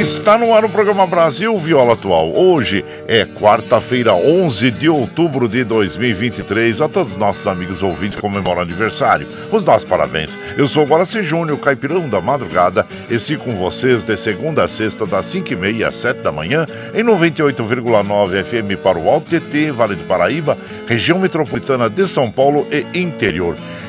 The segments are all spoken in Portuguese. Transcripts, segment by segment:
Está no ar o programa Brasil Viola Atual. Hoje é quarta-feira, 11 de outubro de 2023. A todos os nossos amigos ouvintes que comemoram aniversário, os nossos parabéns. Eu sou Guaraci Júnior, caipirão da madrugada, e sigo com vocês de segunda a sexta, das 5h30 às 7 da manhã, em 98,9 FM para o Alto TT, Vale do Paraíba, região metropolitana de São Paulo e interior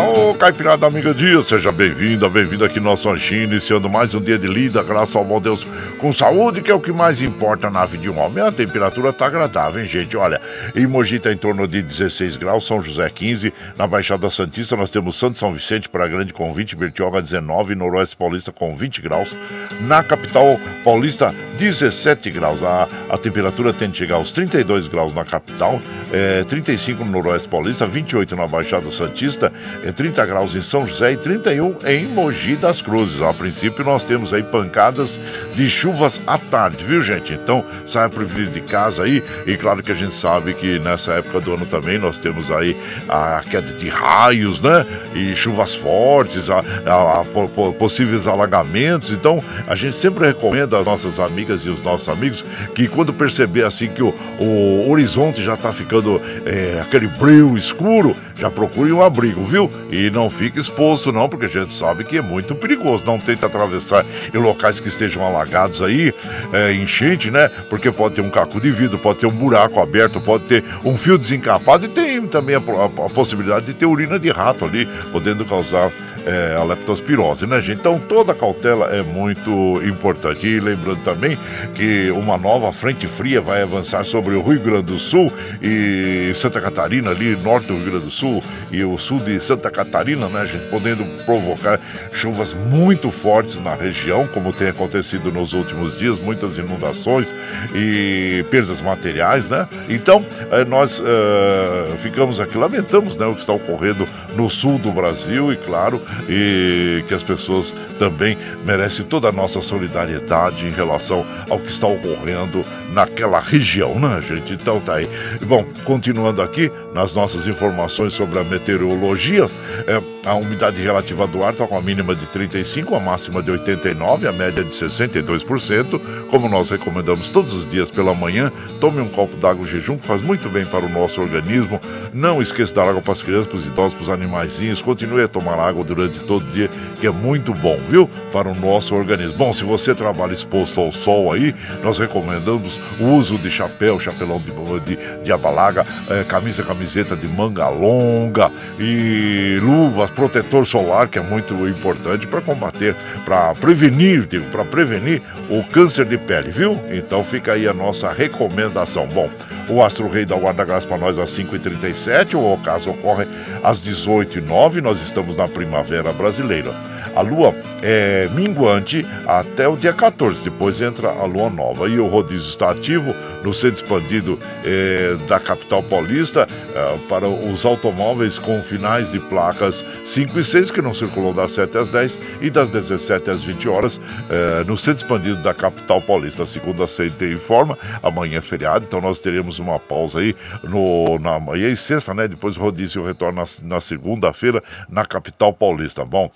Ô, Caipirada Amiga Dia, seja bem-vinda, bem-vindo aqui no nosso ranchinho, iniciando mais um dia de lida, graças ao bom Deus, com saúde, que é o que mais importa na vida de um homem. A temperatura tá agradável, hein, gente? Olha, em Mogi tá em torno de 16 graus, São José 15, na Baixada Santista nós temos Santo São Vicente para Grande com 20, Bertioga 19, Noroeste Paulista com 20 graus, na capital paulista 17 graus. A, a temperatura tende a chegar aos 32 graus na capital, é, 35 no Noroeste Paulista, 28 na Baixada Santista, é 30 graus em São José e 31 em Mogi das Cruzes. A princípio, nós temos aí pancadas de chuvas à tarde, viu, gente? Então, saia preferido de casa aí. E claro que a gente sabe que nessa época do ano também nós temos aí a queda de raios, né? E chuvas fortes, a, a, a possíveis alagamentos. Então, a gente sempre recomenda às nossas amigas e os nossos amigos que quando perceber assim que o, o horizonte já está ficando é, aquele brilho escuro, já procure um abrigo, viu? E não fique exposto não, porque a gente sabe que é muito perigoso. Não tente atravessar em locais que estejam alagados aí, é, enchente, né? Porque pode ter um caco de vidro, pode ter um buraco aberto, pode ter um fio desencapado e tem também a, a, a possibilidade de ter urina de rato ali, podendo causar é, a leptospirose, né, gente? Então toda cautela é muito importante. E lembrando também que uma nova frente fria vai avançar sobre o Rio Grande do Sul e Santa Catarina, ali norte do Rio Grande do Sul e o sul de Santa Catarina, né, gente? Podendo provocar chuvas muito fortes na região, como tem acontecido nos últimos dias, muitas inundações e perdas materiais, né? Então, é, nós uh, ficamos aqui, lamentamos né, o que está ocorrendo no sul do Brasil e, claro, e que as pessoas também merecem toda a nossa solidariedade em relação ao que está ocorrendo naquela região, né, gente? Então tá aí. Bom, continuando aqui nas nossas informações sobre a meteorologia, é, a umidade relativa do ar está com a mínima de 35, a máxima de 89, a média de 62%. Como nós recomendamos todos os dias pela manhã, tome um copo d'água em jejum, que faz muito bem para o nosso organismo. Não esqueça da água para as crianças, para os idosos, para os animaizinhos. Continue a tomar água durante todo o dia, que é muito bom, viu? Para o nosso organismo. Bom, se você trabalha exposto ao sol aí, nós recomendamos o uso de chapéu, chapelão de, de, de abalaga, é, camisa, camiseta de manga longa e luvas, protetor solar, que é muito importante para combater, para prevenir, para prevenir o câncer de pele, viu? Então fica aí a nossa recomendação. Bom, o Astro Rei da Guarda Graça para nós às 5h37, o ocaso ocorre às 18h09, nós estamos na primavera brasileira. A lua é minguante até o dia 14, depois entra a lua nova. E o rodízio está ativo no centro expandido é, da capital paulista é, para os automóveis com finais de placas 5 e 6 que não circulam das 7 às 10 e das 17 às 20 horas é, no centro expandido da capital paulista. Segunda, sexta informa, amanhã é feriado, então nós teremos uma pausa aí no, na manhã e sexta, né? Depois o rodízio retorna na, na segunda-feira na capital paulista. Bom,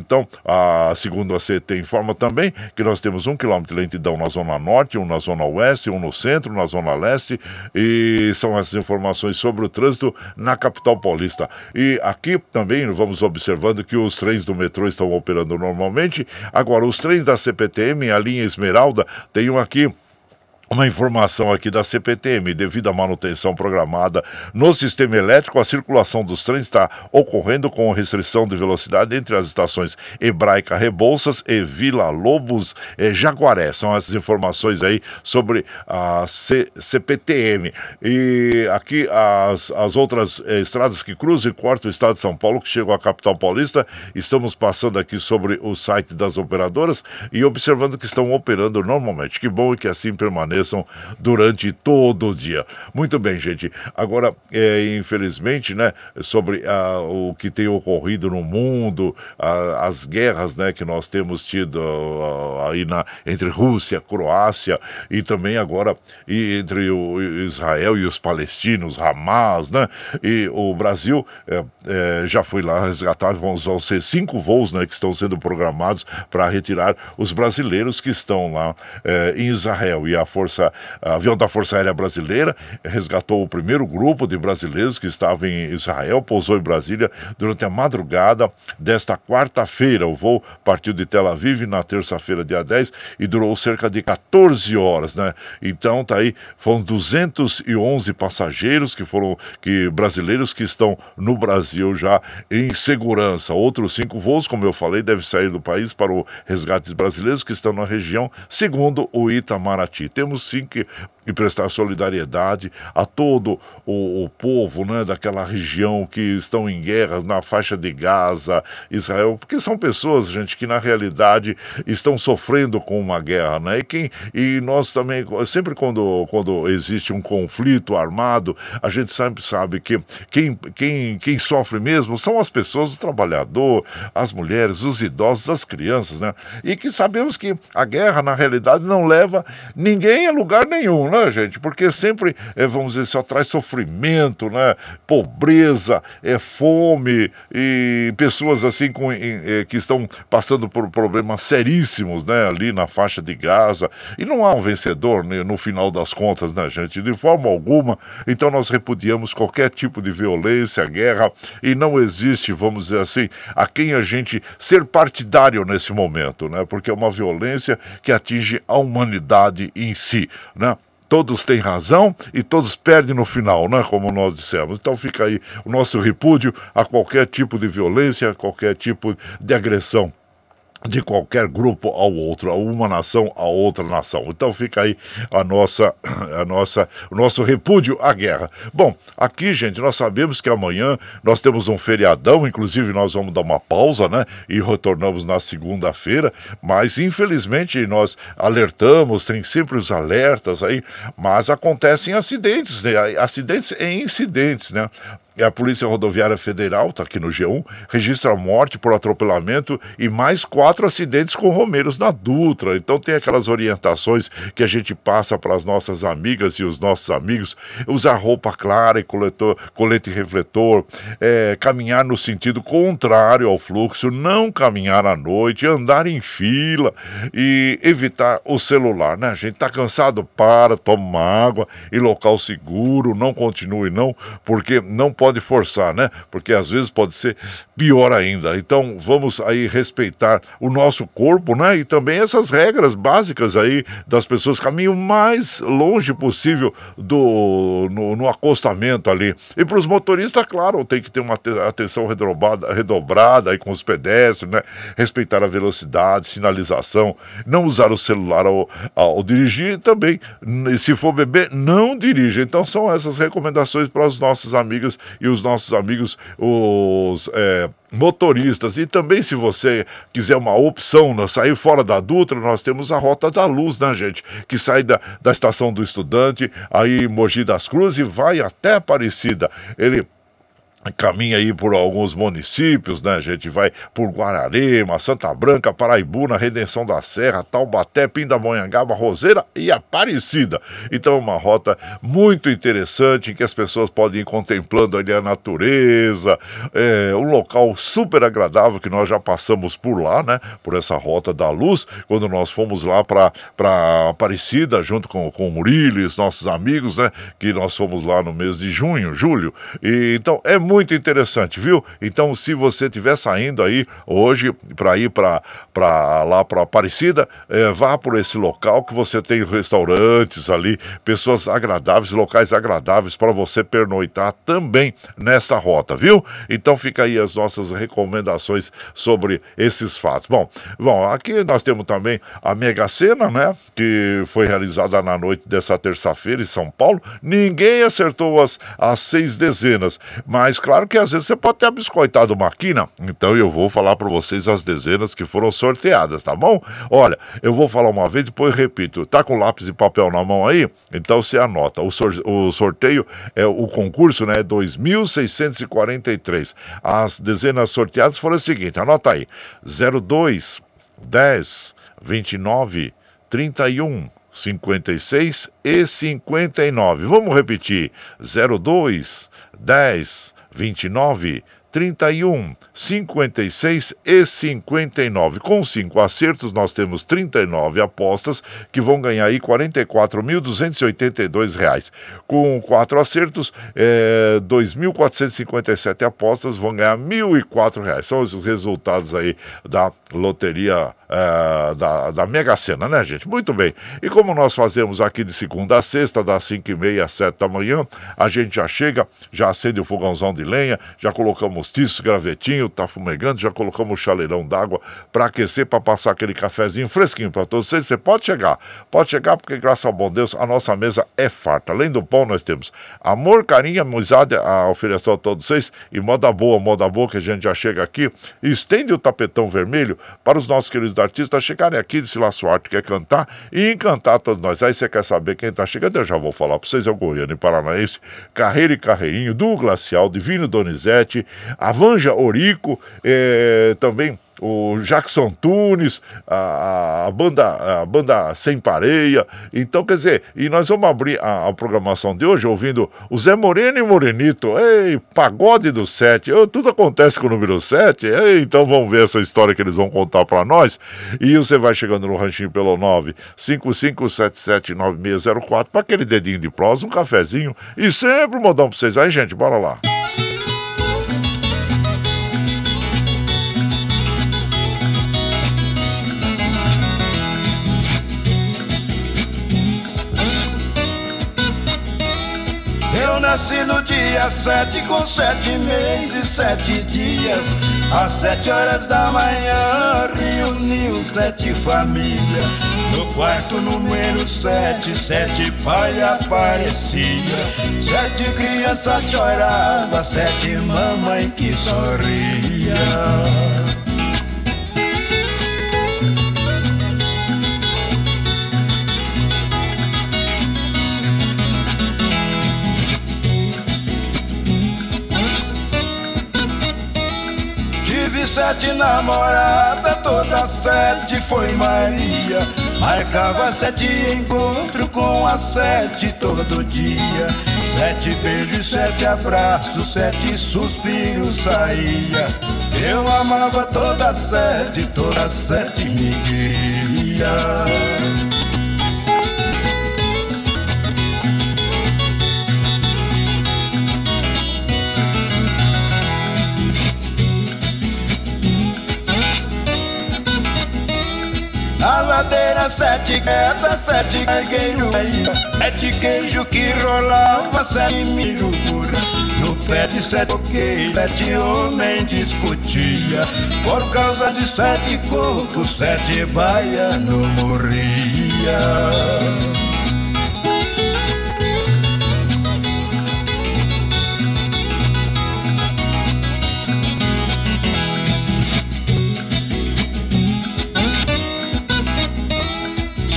então a segunda CT informa também que nós temos um quilômetro de lentidão na zona norte, um na zona oeste, um no centro centro, na zona leste, e são essas informações sobre o trânsito na capital paulista. E aqui também vamos observando que os trens do metrô estão operando normalmente. Agora, os trens da CPTM, a linha Esmeralda, tem um aqui uma informação aqui da CPTM, devido à manutenção programada no sistema elétrico, a circulação dos trens está ocorrendo com restrição de velocidade entre as estações Hebraica Rebouças e Vila Lobos e Jaguaré. São essas informações aí sobre a C CPTM. E aqui as, as outras eh, estradas que cruzam e cortam o estado de São Paulo, que chegam à capital paulista, estamos passando aqui sobre o site das operadoras e observando que estão operando normalmente. Que bom que assim permaneça aconteçam durante todo o dia. Muito bem, gente. Agora, é, infelizmente, né, sobre ah, o que tem ocorrido no mundo, ah, as guerras, né, que nós temos tido ah, aí na, entre Rússia, Croácia e também agora e entre o Israel e os palestinos, Hamas, né, e o Brasil é, é, já foi lá resgatar, vão ser cinco voos, né, que estão sendo programados para retirar os brasileiros que estão lá é, em Israel e a Força Força, avião da Força Aérea Brasileira, resgatou o primeiro grupo de brasileiros que estavam em Israel, pousou em Brasília durante a madrugada desta quarta-feira. O voo partiu de Tel Aviv na terça-feira, dia 10, e durou cerca de 14 horas, né? Então tá aí, foram 211 passageiros que foram que brasileiros que estão no Brasil já em segurança. Outros cinco voos, como eu falei, devem sair do país para o resgate brasileiros que estão na região, segundo o Itamaraty. Temos sim que prestar solidariedade a todo o, o, povo né, daquela região que estão em guerras na faixa de Gaza, Israel, porque são pessoas, gente, que na realidade estão sofrendo com uma guerra, né? E, quem, e nós também, sempre quando, quando existe um conflito armado, a gente sempre sabe que quem, quem, quem sofre mesmo são as pessoas, o trabalhador, as mulheres, os idosos, as crianças, né? E que sabemos que a guerra, na realidade, não leva ninguém venha lugar nenhum, né, gente? Porque sempre, é, vamos dizer, só traz sofrimento, né? Pobreza, é fome e pessoas assim com, é, que estão passando por problemas seríssimos, né? Ali na faixa de Gaza. E não há um vencedor né, no final das contas, né, gente? De forma alguma. Então nós repudiamos qualquer tipo de violência, guerra e não existe, vamos dizer assim, a quem a gente ser partidário nesse momento, né? Porque é uma violência que atinge a humanidade em si, né? todos têm razão e todos perdem no final, né? Como nós dissemos. Então fica aí o nosso repúdio a qualquer tipo de violência, a qualquer tipo de agressão de qualquer grupo ao outro, a uma nação a outra nação. Então fica aí a nossa, a nossa, o nosso repúdio à guerra. Bom, aqui, gente, nós sabemos que amanhã nós temos um feriadão, inclusive nós vamos dar uma pausa, né? E retornamos na segunda-feira, mas infelizmente nós alertamos, tem sempre os alertas aí, mas acontecem acidentes, né? Acidentes e incidentes, né? E a Polícia Rodoviária Federal, está aqui no G1, registra morte por atropelamento e mais quatro acidentes com romeiros na Dutra. Então tem aquelas orientações que a gente passa para as nossas amigas e os nossos amigos: usar roupa clara e coletor, colete refletor, é, caminhar no sentido contrário ao fluxo, não caminhar à noite, andar em e evitar o celular, né? A gente está cansado, para, toma água em local seguro, não continue não, porque não pode forçar, né? Porque às vezes pode ser pior ainda. Então vamos aí respeitar o nosso corpo, né? E também essas regras básicas aí das pessoas caminham mais longe possível do no, no acostamento ali. E para os motoristas, claro, tem que ter uma atenção redobrada, redobrada aí com os pedestres, né? Respeitar a velocidade, sinalização, não usar o celular ao, ao dirigir também. Se for beber, não dirija. Então são essas recomendações para os nossos amigos e os nossos amigos, os é, motoristas. E também, se você quiser uma opção, né, sair fora da Dutra, nós temos a Rota da Luz, né, gente? Que sai da, da estação do Estudante, aí Mogi das Cruzes e vai até Aparecida. Ele caminha aí por alguns municípios, né? A gente vai por Guararema, Santa Branca, Paraibuna, Redenção da Serra, Taubaté, Pindamonhangaba, Roseira e Aparecida. Então é uma rota muito interessante em que as pessoas podem ir contemplando ali a natureza, é um local super agradável que nós já passamos por lá, né? Por essa rota da luz, quando nós fomos lá para Aparecida, junto com, com o Murilo e os nossos amigos, né? Que nós fomos lá no mês de junho, julho. E, então é muito muito interessante, viu? Então, se você estiver saindo aí hoje para ir para lá para Aparecida, é, vá por esse local que você tem restaurantes ali, pessoas agradáveis, locais agradáveis para você pernoitar também nessa rota, viu? Então, fica aí as nossas recomendações sobre esses fatos. Bom, bom, aqui nós temos também a Mega Sena, né? Que foi realizada na noite dessa terça-feira em São Paulo. Ninguém acertou as, as seis dezenas, mas claro que às vezes você pode ter biscoitado uma quina, então eu vou falar para vocês as dezenas que foram sorteadas, tá bom? Olha, eu vou falar uma vez, depois repito. Tá com lápis e papel na mão aí? Então você anota. O, sor o sorteio, é o concurso, né? 2.643. As dezenas sorteadas foram as seguintes, anota aí: 02, 10, 29, 31. 56 e 59. Vamos repetir: 02, 10, 29, 31, 56 e 59. Com cinco acertos, nós temos 39 apostas que vão ganhar aí R$ 44.282. Com quatro acertos, é, 2.457 apostas vão ganhar R$ 1.004. São os resultados aí da loteria é, da, da Mega Sena, né, gente? Muito bem. E como nós fazemos aqui de segunda a sexta, das 5 e meia às 7 da manhã, a gente já chega, já acende o fogãozão de lenha, já colocamos tiço, gravetinho, tá fumegando, já colocamos o chaleirão d'água para aquecer, para passar aquele cafezinho fresquinho para todos vocês. Você pode chegar, pode chegar, porque graças ao bom Deus, a nossa mesa é farta. Além do pão, nós temos amor, carinho, amizade a oferecer a todos vocês e moda boa, moda boa, que a gente já chega aqui. Estende o tapetão vermelho para os nossos queridos artistas chegarem aqui de Sila Suarte, quer cantar e encantar todos nós. Aí você quer saber quem está chegando? Eu já vou falar para vocês: é o Goiânia Paranaense, Carreira e Carreirinho, do Glacial, Divino Donizete, Avanja Orico, é, também o Jackson Tunes, a, a, banda, a banda Sem Pareia. Então, quer dizer, e nós vamos abrir a, a programação de hoje ouvindo o Zé Moreno e Morenito. Ei, pagode do 7. tudo acontece com o número 7. Ei, então vamos ver essa história que eles vão contar para nós. E você vai chegando no ranchinho pelo 955779604 para aquele dedinho de prosa, um cafezinho e sempre um modão para vocês aí, gente. Bora lá. Nasci no dia sete com sete meses e sete dias. Às sete horas da manhã reuniu sete famílias. No quarto número sete, sete pai aparecia. Sete crianças choravam, sete mamãe que sorria. Sete namoradas, toda sete foi Maria. Marcava sete encontros com a sete todo dia. Sete beijos, sete abraços, sete suspiros saía. Eu amava toda sete, toda sete me queria. Na ladeira sete quedas, sete cargueiro Sete queijo que rolava, sete mirugura No pé de sete coqueiros, sete homem discutia. Por causa de sete cocos, sete baiano morria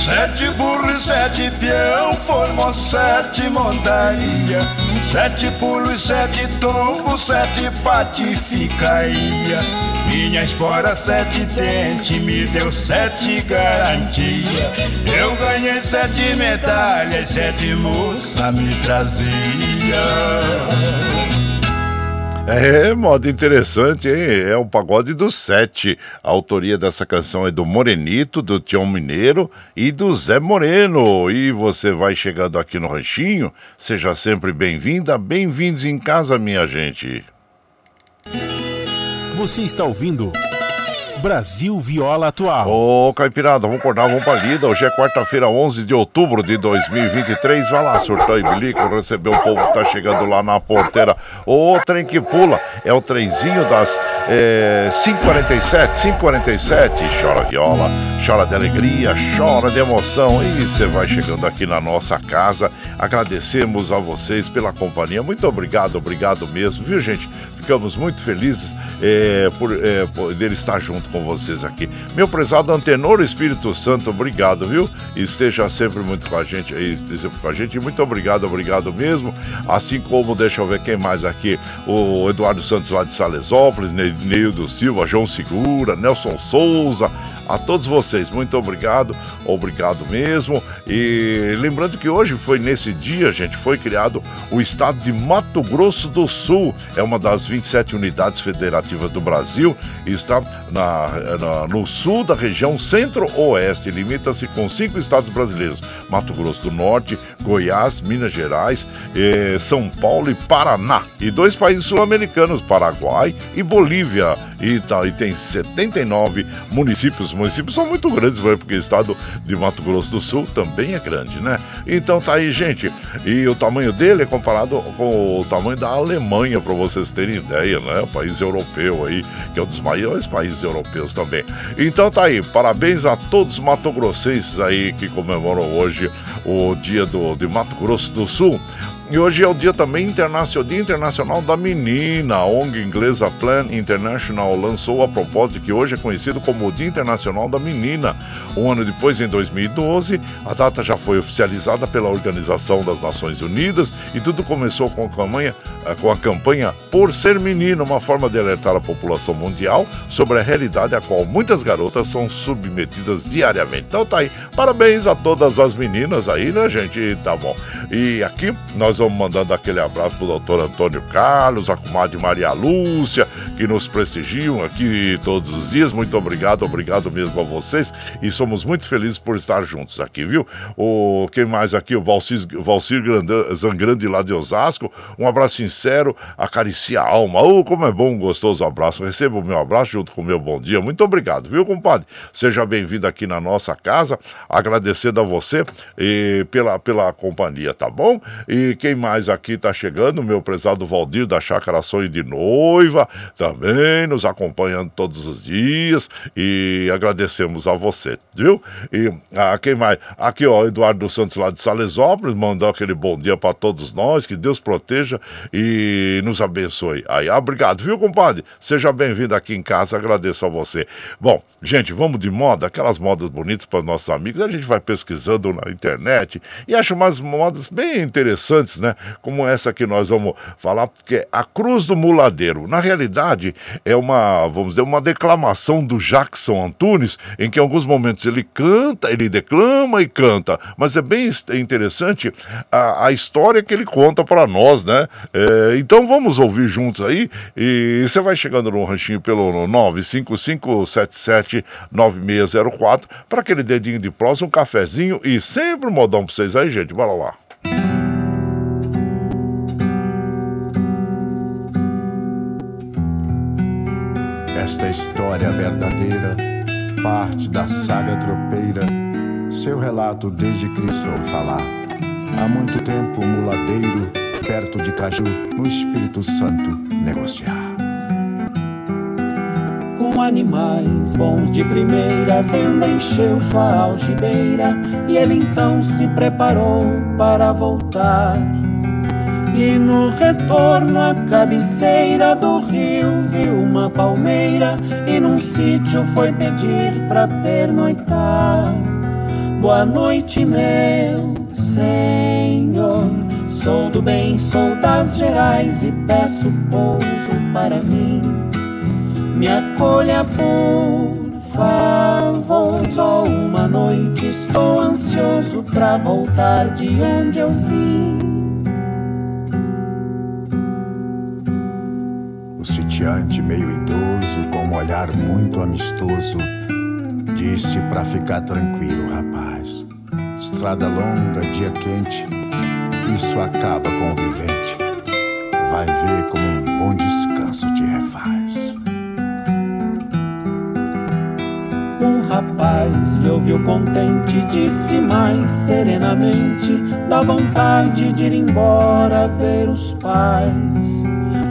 Sete burros, sete peão, formou sete montaria. Sete pulos, sete tombos, sete patificaria. Minha espora sete dente me deu sete garantia. Eu ganhei sete medalhas, sete moça me trazia. É, modo interessante, hein? É o Pagode do Sete. A autoria dessa canção é do Morenito, do Tião Mineiro e do Zé Moreno. E você vai chegando aqui no Ranchinho, seja sempre bem-vinda, bem-vindos em casa, minha gente. Você está ouvindo. Brasil Viola Atual. Ô, Caipirada, vamos acordar, vamos pra lida. Hoje é quarta-feira, 11 de outubro de 2023. Vai lá, surtou e bilico, receber o povo que tá chegando lá na porteira. O trem que pula é o trenzinho das é, 547, 547. Chora viola, chora de alegria, chora de emoção. E você vai chegando aqui na nossa casa. Agradecemos a vocês pela companhia. Muito obrigado, obrigado mesmo, viu, gente? Ficamos muito felizes é, por é, poder estar junto com vocês aqui. Meu prezado Antenor Espírito Santo, obrigado, viu? Esteja sempre muito com a gente aí, esteja com a gente. Muito obrigado, obrigado mesmo. Assim como, deixa eu ver quem mais aqui, o Eduardo Santos lá de Salesópolis, Neildo Silva, João Segura, Nelson Souza, a todos vocês, muito obrigado, obrigado mesmo. E lembrando que hoje foi nesse dia, gente, foi criado o estado de Mato Grosso do Sul. É uma das 27 unidades federativas do Brasil e está na, na no sul da região centro-oeste. Limita-se com cinco estados brasileiros: Mato Grosso do Norte, Goiás, Minas Gerais, eh, São Paulo e Paraná. E dois países sul-americanos, Paraguai e Bolívia. E, tá, e tem 79 municípios os municípios são muito grandes, porque o estado de Mato Grosso do Sul também é grande, né? Então tá aí, gente. E o tamanho dele é comparado com o tamanho da Alemanha, para vocês terem ideia, né? O país europeu aí, que é um dos maiores países europeus também. Então tá aí, parabéns a todos os matogrossenses aí que comemoram hoje o dia do, de Mato Grosso do Sul. E hoje é o dia também internacional, dia internacional da menina. A ONG inglesa Plan International lançou a propósito que hoje é conhecido como o Dia Internacional da Menina. Um ano depois, em 2012, a data já foi oficializada pela Organização das Nações Unidas e tudo começou com a campanha eh, com a campanha Por Ser Menino, uma forma de alertar a população mundial sobre a realidade a qual muitas garotas são submetidas diariamente. Então tá aí, parabéns a todas as meninas aí, né, gente? Tá bom. E aqui nós vamos mandando aquele abraço pro doutor Antônio Carlos, a comadre Maria Lúcia, que nos prestigiam aqui todos os dias. Muito obrigado, obrigado mesmo a vocês e somos muito felizes por estar juntos aqui, viu? O quem mais aqui? O Valcir, Valcir Zangrande lá de Osasco. Um abraço sincero, acaricia a alma. Oh, como é bom um gostoso abraço. Receba o meu abraço junto com o meu bom dia. Muito obrigado, viu, compadre? Seja bem-vindo aqui na nossa casa. Agradecendo a você e pela, pela companhia, tá bom? E quem mais aqui tá chegando? Meu prezado Valdir da Chácara Sonho de Noiva, também nos acompanhando todos os dias. E agradecemos a você, viu? E ah, quem mais? Aqui, ó, Eduardo Santos lá de Salesópolis, mandou aquele bom dia para todos nós. Que Deus proteja e nos abençoe. Aí, ah, obrigado, viu, compadre? Seja bem-vindo aqui em casa, agradeço a você. Bom, gente, vamos de moda, aquelas modas bonitas para nossos amigos. A gente vai pesquisando na internet e acha umas modas bem interessantes, né? Como essa que nós vamos falar, que é a Cruz do Muladeiro. Na realidade, é uma, vamos dizer, uma declamação do Jackson Antunes, em que em alguns momentos ele canta, ele declama e canta, mas é bem interessante a, a história que ele conta para nós, né? É, então vamos ouvir juntos aí e você vai chegando no ranchinho pelo 955779604 para aquele dedinho de prosa, um cafezinho e sempre um modão para vocês aí, gente. Bora lá. Esta história verdadeira parte da saga tropeira. Seu relato desde Cristo falar. Há muito tempo, muladeiro, perto de Caju, no Espírito Santo, negociar. Com animais bons de primeira, venda encheu sua algibeira e ele então se preparou para voltar. E no retorno à cabeceira do rio viu uma palmeira e num sítio foi pedir pra pernoitar. Boa noite, meu senhor. Sou do bem, sou das gerais e peço pouso para mim. Me acolha, por favor. Só uma noite estou ansioso pra voltar de onde eu vim. Sitiante meio idoso, com um olhar muito amistoso, disse para ficar tranquilo, rapaz. Estrada longa, dia quente, isso acaba com o vivente. Vai ver como um bom descanso te refaz. Um rapaz lhe ouviu contente, disse mais serenamente: dá vontade de ir embora ver os pais.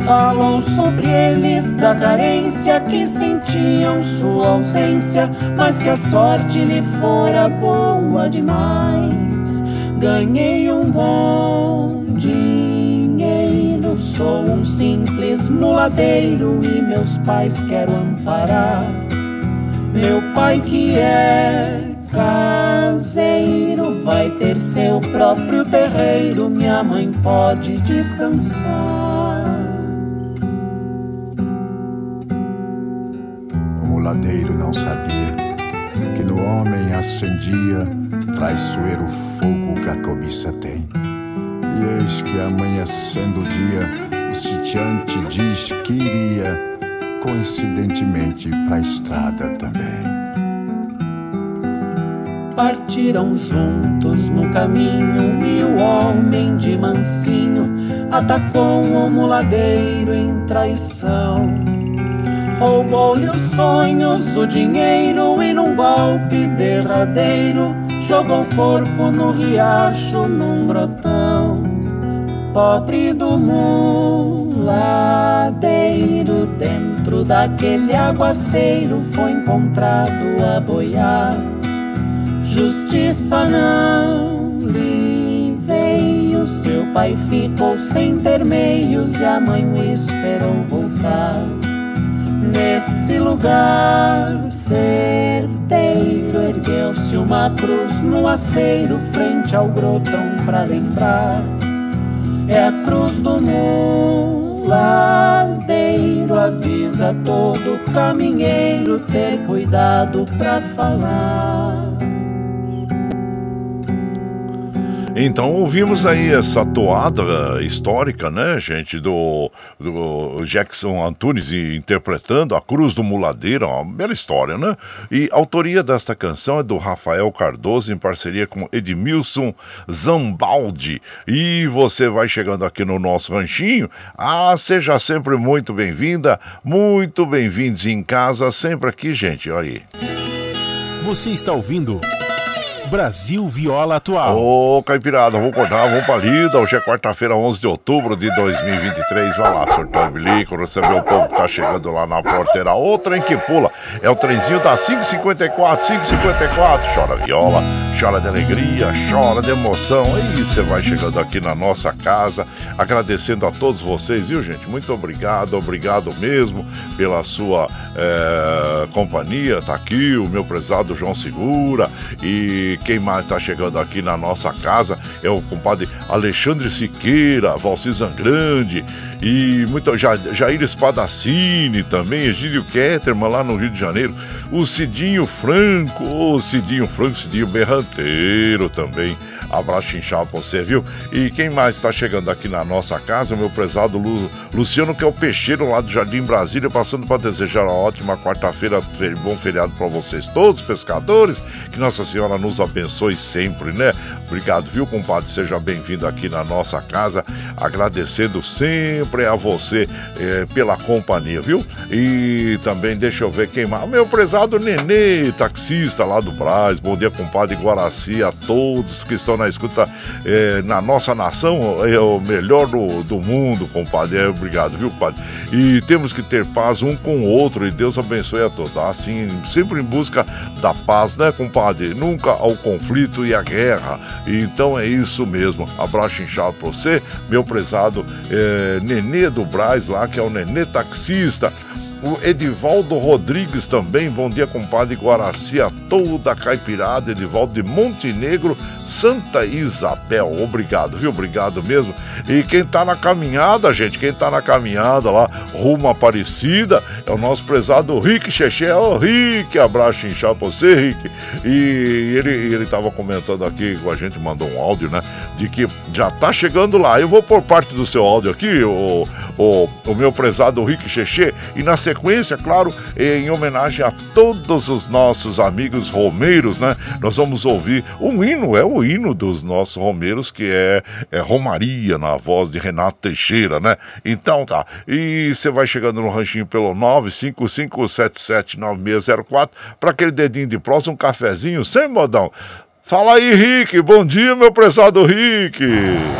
Falou sobre eles, da carência que sentiam sua ausência, mas que a sorte lhe fora boa demais. Ganhei um bom dinheiro, sou um simples muladeiro e meus pais quero amparar. Meu pai que é caseiro vai ter seu próprio terreiro, minha mãe pode descansar. Muladeiro não sabia que no homem acendia traiçoeiro fogo que a cobiça tem. E eis que amanhecendo o dia, o sitiante diz que iria, coincidentemente, pra estrada também. Partiram juntos no caminho e o homem de mansinho atacou o muladeiro em traição Roubou-lhe os sonhos, o dinheiro e num golpe derradeiro jogou o corpo no riacho num grotão. Pobre do muladeiro, dentro daquele aguaceiro foi encontrado a boiar. Justiça não lhe veio, seu pai ficou sem ter meios e a mãe o esperou voltar. Nesse lugar certeiro ergueu-se uma cruz no aceiro frente ao grotão para lembrar é a cruz do muladeiro. Avisa todo caminheiro ter cuidado pra falar. Então ouvimos aí essa toada histórica, né, gente, do, do Jackson Antunes interpretando A Cruz do Muladeiro, uma bela história, né? E a autoria desta canção é do Rafael Cardoso em parceria com Edmilson Zambaldi. E você vai chegando aqui no nosso ranchinho. Ah, seja sempre muito bem-vinda, muito bem-vindos em casa, sempre aqui, gente, olha aí. Você está ouvindo Brasil Viola Atual. Ô, Caipirada, vamos acordar, vamos pra lida. Hoje é quarta-feira, 11 de outubro de 2023. Vai lá, sorteio bilico, receber o povo que tá chegando lá na porteira. O trem que pula é o trenzinho da 554, 554. Chora viola, chora de alegria, chora de emoção. E você vai chegando aqui na nossa casa, agradecendo a todos vocês, viu, gente? Muito obrigado, obrigado mesmo pela sua é, companhia. Tá aqui o meu prezado João Segura e quem mais está chegando aqui na nossa casa é o compadre Alexandre Siqueira, Valci Zangrande e muito, Jair Espadacini também, Egílio Ketterman lá no Rio de Janeiro, o Cidinho Franco, o Cidinho Franco, Cidinho Berranteiro também. Abraço inchado pra você, viu? E quem mais está chegando aqui na nossa casa, meu prezado Lu, Luciano, que é o peixeiro lá do Jardim Brasília, passando para desejar uma ótima quarta-feira, bom feriado para vocês todos, pescadores. Que Nossa Senhora nos abençoe sempre, né? Obrigado, viu, compadre? Seja bem-vindo aqui na nossa casa, agradecendo sempre a você eh, pela companhia, viu? E também, deixa eu ver quem mais. Meu prezado Nenê, taxista lá do Braz. Bom dia, compadre Guaraci, a todos que estão na escuta eh, na nossa nação. É o melhor do, do mundo, compadre. É, obrigado, viu, compadre? E temos que ter paz um com o outro e Deus abençoe a todos. Assim, sempre em busca da paz, né, compadre? Nunca ao conflito e à guerra. Então é isso mesmo. Abraço inchado pra você, meu prezado é, Nenê do Braz lá, que é o Nenê Taxista. O Edivaldo Rodrigues também, bom dia, compadre Guaraci, a toda caipirada, Edivaldo de Montenegro, Santa Isabel. Obrigado, viu? Obrigado mesmo. E quem tá na caminhada, gente, quem tá na caminhada lá, rumo Aparecida, é o nosso prezado Rick Cheche. Ô, oh, Rick, abraço inchado pra você, Rick. E ele, ele tava comentando aqui com a gente, mandou um áudio, né? De que já tá chegando lá. Eu vou por parte do seu áudio aqui, o, o, o meu prezado Rick Cheche, e na sequência, claro, em homenagem a todos os nossos amigos romeiros, né? Nós vamos ouvir um hino, é o hino dos nossos romeiros, que é, é Romaria, na voz de Renato Teixeira, né? Então tá. E você vai chegando no ranchinho pelo 955779604 para aquele dedinho de prosa, um cafezinho sem modão. Fala aí, Rick. Bom dia, meu prezado Rick.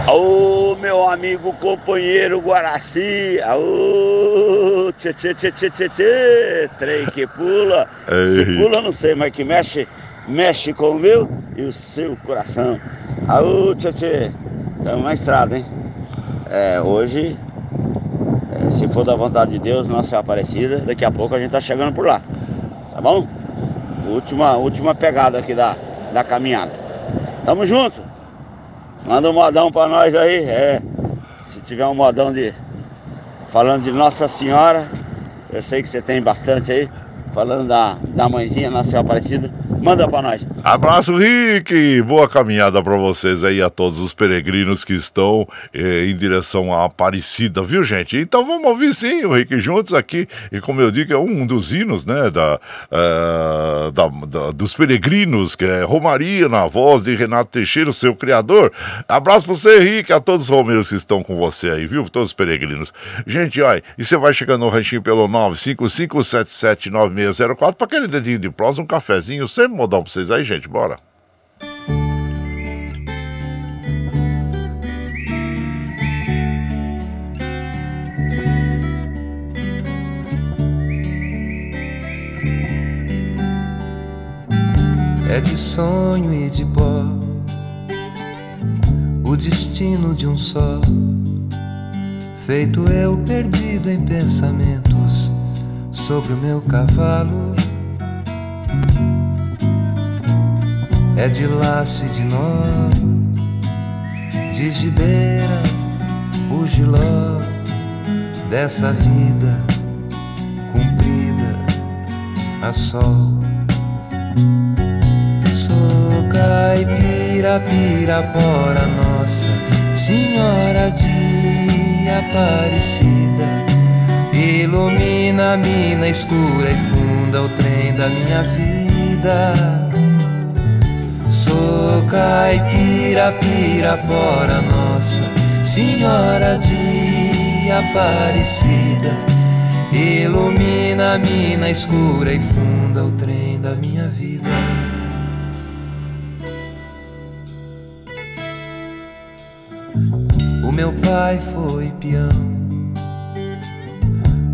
Ô, meu amigo companheiro Guaraci. Ô, tchê, tchê, tchê, tchê, tchê, tchê. Trem que pula. Ei, Se Rick. pula, não sei, mas que mexe, mexe com o meu e o seu coração. Ô, tchê, tchê. Estamos na estrada, hein? É, hoje, é, se for da vontade de Deus, Nossa Aparecida, daqui a pouco a gente tá chegando por lá. Tá bom? Última, última pegada aqui da da caminhada. Tamo junto. Manda um modão pra nós aí. É. Se tiver um modão de. Falando de Nossa Senhora, eu sei que você tem bastante aí. Falando da, da mãezinha, Nossa Aparecida. Manda pra nós. Abraço, Rick! Boa caminhada para vocês aí, a todos os peregrinos que estão eh, em direção à Aparecida, viu, gente? Então vamos ouvir sim o Rick juntos aqui. E como eu digo, é um dos hinos, né, da, uh, da, da, dos peregrinos, que é Romaria, na voz de Renato Teixeira, seu criador. Abraço pra você, Rick, a todos os romeiros que estão com você aí, viu? Todos os peregrinos. Gente, olha, e você vai chegando no ranchinho pelo 955779604 para aquele dedinho de prosa, um cafezinho, sempre modão pra vocês aí, gente, bora. É de sonho e de pó o destino de um só, feito eu perdido em pensamentos sobre o meu cavalo é de laço e de nó, de gibeira o giló dessa vida cumprida a sol. Sou caipira, pirapora, Nossa Senhora de Aparecida. Ilumina a mina escura e funda o trem da minha vida. Sou caipira, pirapora, Nossa Senhora de Aparecida. Ilumina a mina escura e funda o trem da minha vida. O meu pai foi peão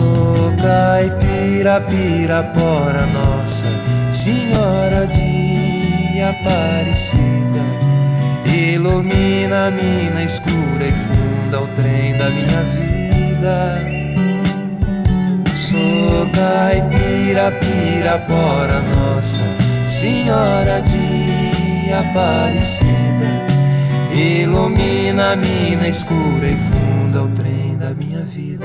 Sou caipira, pirapora nossa Senhora de Aparecida, ilumina a mina escura e funda o trem da minha vida. Sou caipira, pirapora, nossa Senhora de Aparecida, ilumina a mina escura e funda o trem da minha vida.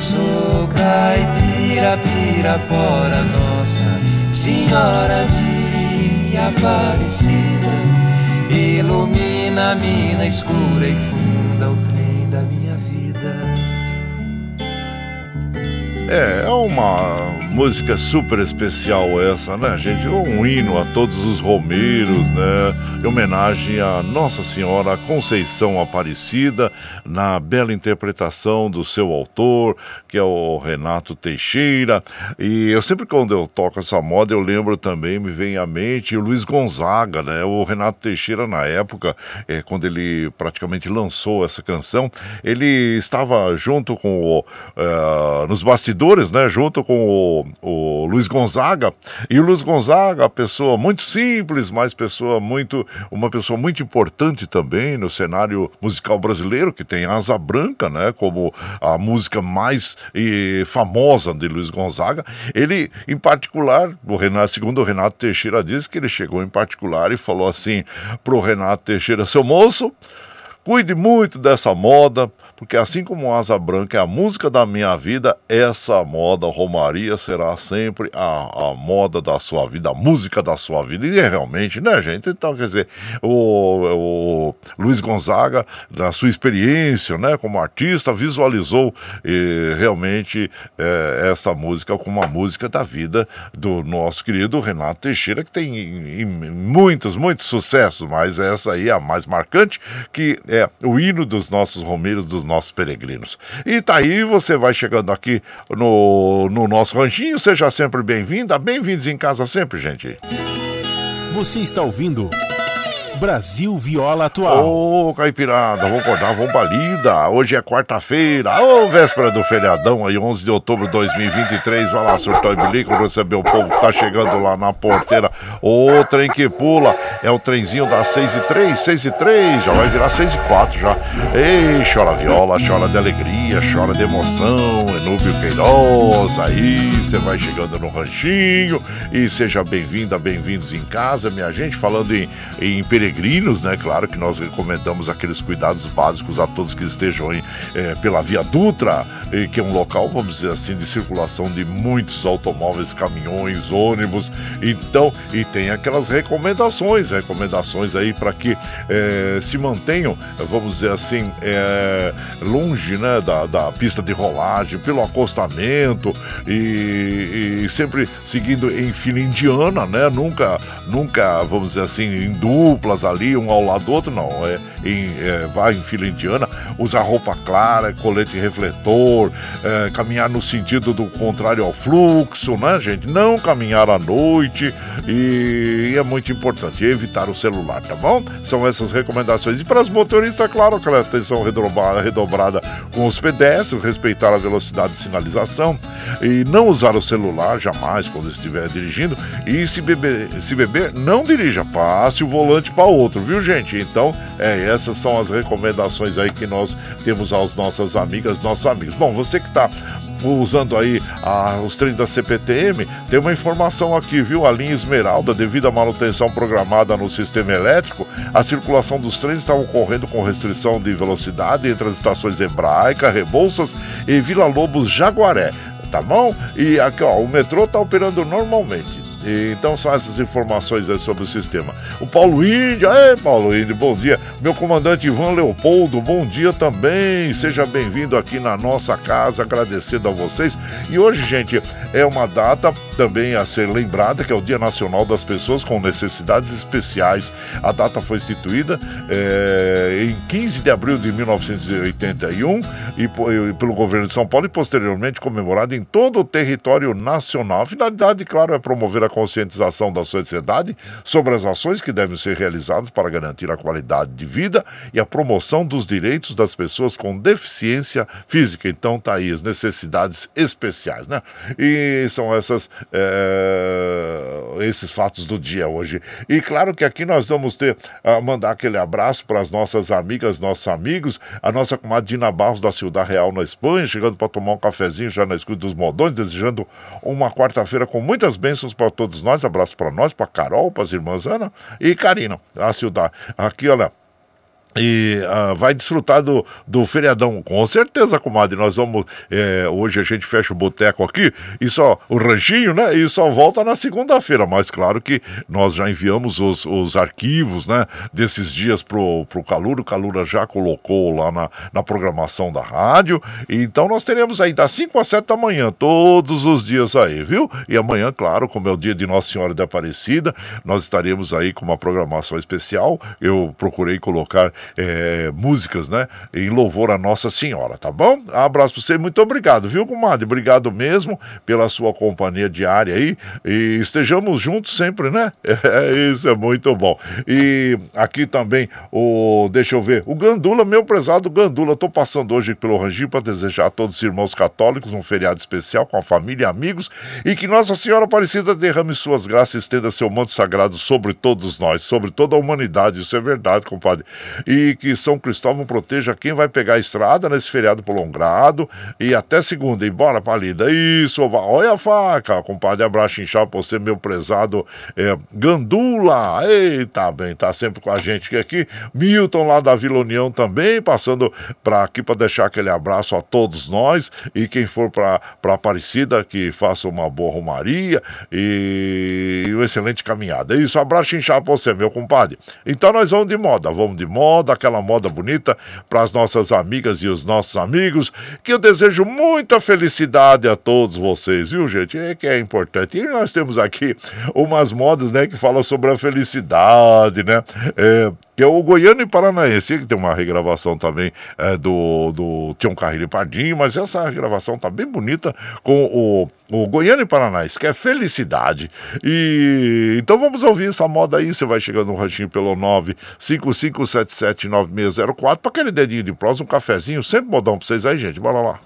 Sou caipira, pirapora, Nossa Senhora de Aparecida. Ilumina a mina escura e funda o trem da minha vida. É, é uma música super especial essa, né, gente? Um hino a todos os romeiros, né? Em homenagem a Nossa Senhora Conceição Aparecida, na bela interpretação do seu autor, que é o Renato Teixeira. E eu sempre, quando eu toco essa moda, eu lembro também, me vem à mente o Luiz Gonzaga, né? O Renato Teixeira, na época, é, quando ele praticamente lançou essa canção, ele estava junto com o. Uh, nos bastidores, né? Junto com o, o Luiz Gonzaga. E o Luiz Gonzaga, pessoa muito simples, mas pessoa muito uma pessoa muito importante também no cenário musical brasileiro, que tem Asa Branca, né, como a música mais famosa de Luiz Gonzaga. Ele, em particular, o Renato, segundo o Renato Teixeira diz que ele chegou em particular e falou assim para o Renato Teixeira, seu moço, cuide muito dessa moda, porque assim como Asa Branca é a música da minha vida, essa moda Romaria será sempre a, a moda da sua vida, a música da sua vida. E é realmente, né, gente? Então, quer dizer, o, o Luiz Gonzaga, na sua experiência, né, como artista, visualizou eh, realmente eh, essa música como uma música da vida do nosso querido Renato Teixeira, que tem em, em muitos, muitos sucessos, mas essa aí é a mais marcante, que é o hino dos nossos romeiros, dos nossos peregrinos. E tá aí, você vai chegando aqui no, no nosso ranchinho, seja sempre bem-vinda, bem-vindos em casa sempre, gente. Você está ouvindo Brasil Viola Atual. Ô, oh, Caipirada, vamos acordar, vamos balida. Hoje é quarta-feira, ô, oh, véspera do feriadão aí, 11 de outubro de 2023. Vai lá, surtou e bilico, receber o povo que tá chegando lá na porteira. Ô, trem que pula, é o trenzinho das 6 e 3, 6 e 3, já vai virar 6 e 4 já. Ei, chora viola, chora de alegria, chora de emoção. Enúbio Queiroz, aí você vai chegando no ranchinho e seja bem-vinda, bem-vindos em casa, minha gente, falando em, em peregrinos, né? Claro que nós recomendamos aqueles cuidados básicos a todos que estejam aí, é, pela Via Dutra, que é um local, vamos dizer assim, de circulação de muitos automóveis, caminhões, ônibus. Então, e tem aquelas recomendações, recomendações aí para que é, se mantenham, vamos dizer assim, é, longe né, da, da pista de rolagem, pelo acostamento e, e sempre seguindo em fila indiana, né? Nunca, nunca, vamos dizer assim, em duplas ali, um ao lado do outro, não. É, em, é, vai em fila indiana, usar roupa clara, colete refletor, é, caminhar no sentido do contrário ao fluxo, né, gente? Não caminhar à noite e, e é muito importante evitar o celular, tá bom? São essas recomendações. E para os motoristas, claro, aquela atenção redobrada, redobrada com os pedestres, respeitar a velocidade de sinalização e não usar o celular jamais quando estiver dirigindo. E se beber, se beber não dirija, passe o volante para outro, viu, gente? Então, é, essas são as recomendações aí que nós temos às nossas amigas, nossos amigos. Bom, você que está usando aí os trens da CPTM, tem uma informação aqui, viu? A linha Esmeralda, devido à manutenção programada no sistema elétrico, a circulação dos trens está ocorrendo com restrição de velocidade entre as estações Hebraica, Rebouças e Vila Lobos Jaguaré, tá bom? E aqui, ó, o metrô está operando normalmente. E, então são essas informações sobre o sistema. O Paulo Índio, ei Paulo Índio, bom dia. Meu comandante Ivan Leopoldo, bom dia também. Seja bem-vindo aqui na nossa casa, agradecendo a vocês. E hoje, gente, é uma data também a ser lembrada, que é o Dia Nacional das Pessoas com Necessidades Especiais. A data foi instituída é, em 15 de abril de 1981 e, e, pelo governo de São Paulo e posteriormente comemorada em todo o território nacional. A finalidade, claro, é promover a conscientização da sociedade sobre as ações que devem ser realizadas para garantir a qualidade de vida e a promoção dos direitos das pessoas com deficiência física. Então tá aí as necessidades especiais, né? E são essas é, esses fatos do dia hoje. E claro que aqui nós vamos ter a mandar aquele abraço para as nossas amigas, nossos amigos, a nossa comadre Dina Barros da Ciudad Real na Espanha, chegando para tomar um cafezinho já na escuta dos modões, desejando uma quarta-feira com muitas bênçãos para todos nós. Abraço para nós, para Carol, para as irmãs Ana e Karina, a Ciudad. Aqui, olha e uh, vai desfrutar do, do feriadão, com certeza, comadre. Nós vamos. É, hoje a gente fecha o boteco aqui e só o ranchinho, né? E só volta na segunda-feira. Mas claro que nós já enviamos os, os arquivos, né? Desses dias pro, pro Calura. O Calura já colocou lá na, na programação da rádio. Então nós teremos aí das 5 às 7 da manhã, todos os dias aí, viu? E amanhã, claro, como é o dia de Nossa Senhora da Aparecida, nós estaremos aí com uma programação especial. Eu procurei colocar é, músicas, né? Em louvor a Nossa Senhora, tá bom? Abraço pra você, muito obrigado, viu, comadre? Obrigado mesmo pela sua companhia diária aí e estejamos juntos sempre, né? É, isso é muito bom. E aqui também o, deixa eu ver, o Gandula, meu prezado Gandula, tô passando hoje pelo Ranginho para desejar a todos os irmãos católicos um feriado especial com a família e amigos e que Nossa Senhora Aparecida derrame suas graças e estenda seu manto sagrado sobre todos nós, sobre toda a humanidade, isso é verdade, compadre. E que São Cristóvão proteja quem vai pegar a estrada nesse feriado prolongado e até segunda, embora palida. Isso, olha a faca, compadre, abraço inchado pra você, meu prezado é, Gandula. Eita, bem, tá sempre com a gente aqui. Milton lá da Vila União também, passando para aqui para deixar aquele abraço a todos nós e quem for para Aparecida, que faça uma boa romaria e, e uma excelente caminhada. Isso, abraço inchado pra você, meu compadre. Então nós vamos de moda, vamos de moda, aquela moda bonita para as nossas amigas e os nossos amigos, que eu desejo muita felicidade a todos vocês, viu, gente? É que é importante. E nós temos aqui umas modas, né, que falam sobre a felicidade, né? É, que é o Goiano e Paranaense, que tem uma regravação também é, do, do Tião Carreiro e Pardinho, mas essa regravação tá bem bonita com o, o Goiano e Paranaense, que é Felicidade. E então vamos ouvir essa moda aí, você vai chegando no ranchinho pelo 955779604 para aquele dedinho de prosa, um cafezinho, sempre modão pra vocês aí, gente. Bora lá.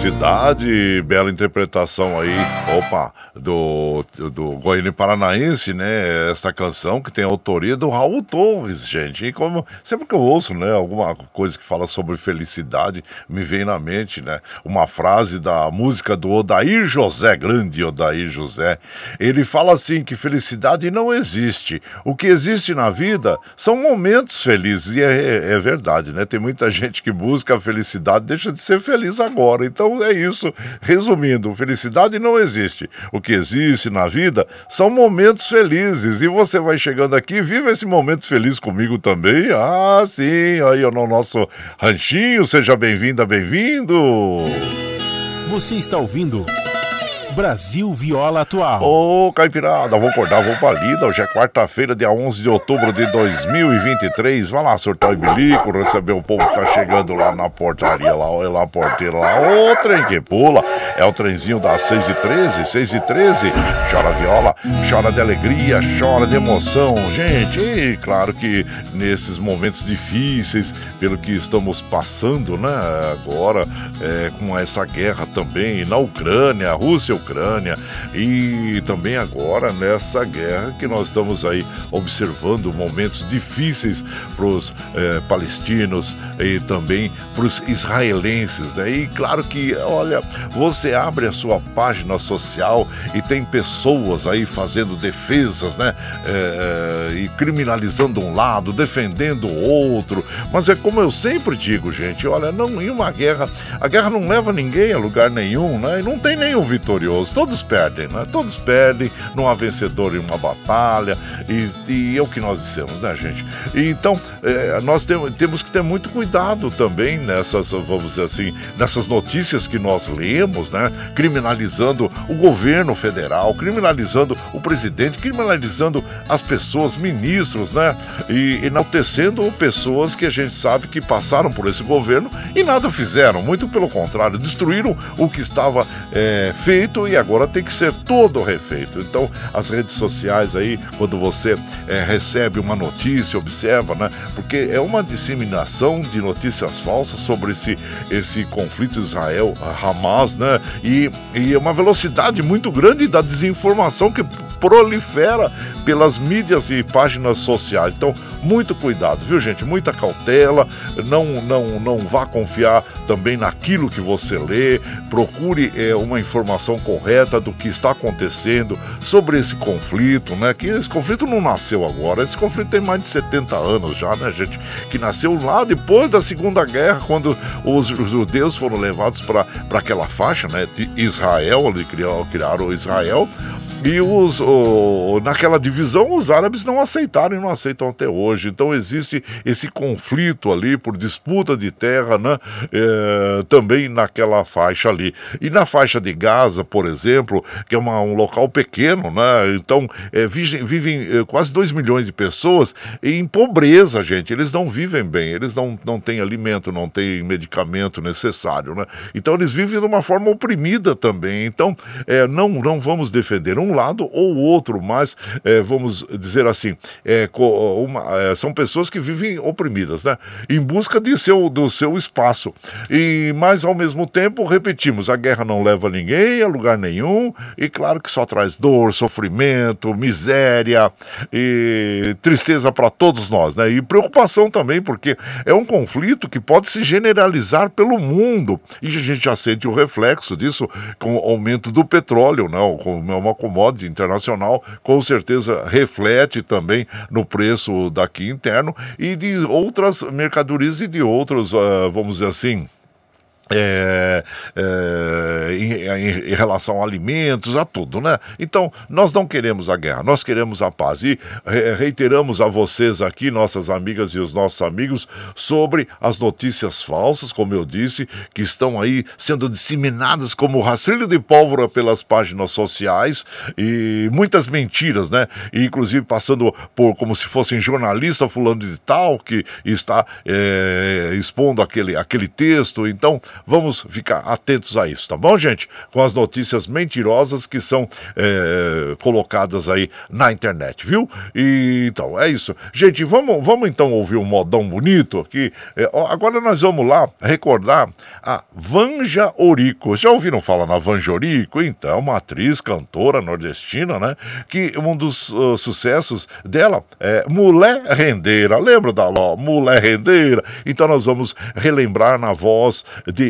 Felicidade, bela interpretação aí, opa, do, do Goiânia Paranaense, né? Essa canção que tem autoria do Raul Torres, gente. E como sempre que eu ouço, né, alguma coisa que fala sobre felicidade, me vem na mente, né? Uma frase da música do Odair José, grande Odair José. Ele fala assim que felicidade não existe. O que existe na vida são momentos felizes. E é, é verdade, né? Tem muita gente que busca a felicidade, deixa de ser feliz agora. Então é isso. Resumindo, felicidade não existe. O que existe na vida são momentos felizes. E você vai chegando aqui, viva esse momento feliz comigo também. Ah, sim, aí no nosso ranchinho. Seja bem-vinda, bem-vindo. Você está ouvindo. Brasil Viola Atual. Ô, Caipirada, vou acordar, vou pra lida. Hoje é quarta-feira, dia 11 de outubro de 2023. Vai lá, sortar o bilico, receber o povo que tá chegando lá na portaria, lá, olha lá a porteira lá. Ô, trem que pula. É o trenzinho das 6 e 13 6 e 13 Chora viola, chora de alegria, chora de emoção. Gente, e claro que nesses momentos difíceis, pelo que estamos passando, né? Agora, é, com essa guerra também na Ucrânia, Rússia e Ucrânia, e também agora nessa guerra que nós estamos aí observando momentos difíceis para os é, palestinos e também para os israelenses, né? E claro que, olha, você abre a sua página social e tem pessoas aí fazendo defesas, né? É, e criminalizando um lado, defendendo o outro. Mas é como eu sempre digo, gente, olha, não em uma guerra, a guerra não leva ninguém a lugar nenhum, né? E não tem nenhum vitorioso, todos perdem, né? Todos perdem, não há vencedor em uma batalha, e, e é o que nós dissemos, né, gente? E, então, é, nós tem, temos que ter muito cuidado também nessas, vamos dizer assim, nessas notícias que nós lemos, né? Criminalizando o governo federal, criminalizando o presidente, criminalizando as pessoas, ministros, né? E enaltecendo pessoas que a gente sabe que passaram por esse governo e nada fizeram, muito pelo contrário, destruíram o que estava é, feito e agora tem que ser todo refeito. Então, as redes sociais aí, quando você é, recebe uma notícia, observa, né? Porque é uma disseminação de notícias falsas sobre esse, esse conflito Israel-Hamas, né? E, e é uma velocidade muito grande da desinformação que prolifera pelas mídias e páginas sociais. Então, muito cuidado, viu, gente? Muita cautela, não não não vá confiar também naquilo que você lê. Procure é, uma informação correta do que está acontecendo sobre esse conflito, né? Que esse conflito não nasceu agora, esse conflito tem mais de 70 anos já, né, gente? Que nasceu lá depois da Segunda Guerra, quando os judeus foram levados para aquela faixa, né? De Israel, ali criaram, criaram Israel e os, o, naquela divisão, os árabes não aceitaram e não aceitam até hoje. Então existe esse conflito ali por disputa de terra, né? É, também naquela faixa ali. E na faixa de Gaza, por exemplo, que é uma, um local pequeno, né? Então é, vivem, vivem é, quase 2 milhões de pessoas em pobreza, gente. Eles não vivem bem, eles não, não têm alimento, não têm medicamento necessário, né? Então eles vivem de uma forma oprimida também. Então é, não, não vamos defender um um lado ou outro, mas é, vamos dizer assim, é, uma, é, são pessoas que vivem oprimidas, né? Em busca de seu, do seu espaço. E, mas ao mesmo tempo, repetimos, a guerra não leva ninguém a lugar nenhum, e claro que só traz dor, sofrimento, miséria e tristeza para todos nós, né? E preocupação também, porque é um conflito que pode se generalizar pelo mundo. E a gente já sente o reflexo disso com o aumento do petróleo, né? Como é uma commodity internacional, com certeza reflete também no preço daqui interno e de outras mercadorias e de outros, uh, vamos dizer assim, é, é, em, em, relação a alimentos, a tudo, né? Então, nós não queremos a guerra, nós queremos a paz. E reiteramos a vocês aqui, nossas amigas e os nossos amigos, sobre as notícias falsas, como eu disse, que estão aí sendo disseminadas como rastrilho de pólvora pelas páginas sociais e muitas mentiras, né? E, inclusive passando por como se fossem jornalista fulano de tal que está é, expondo aquele, aquele texto. Então, Vamos ficar atentos a isso, tá bom, gente? Com as notícias mentirosas que são é, colocadas aí na internet, viu? E, então, é isso. Gente, vamos, vamos então ouvir um modão bonito aqui. É, agora nós vamos lá recordar a Vanja Orico. Já ouviram falar na Vanja Orico? Então, uma atriz, cantora nordestina, né? Que um dos uh, sucessos dela é Mulher Rendeira. Lembra da Ló? Mulher Rendeira? Então nós vamos relembrar na voz de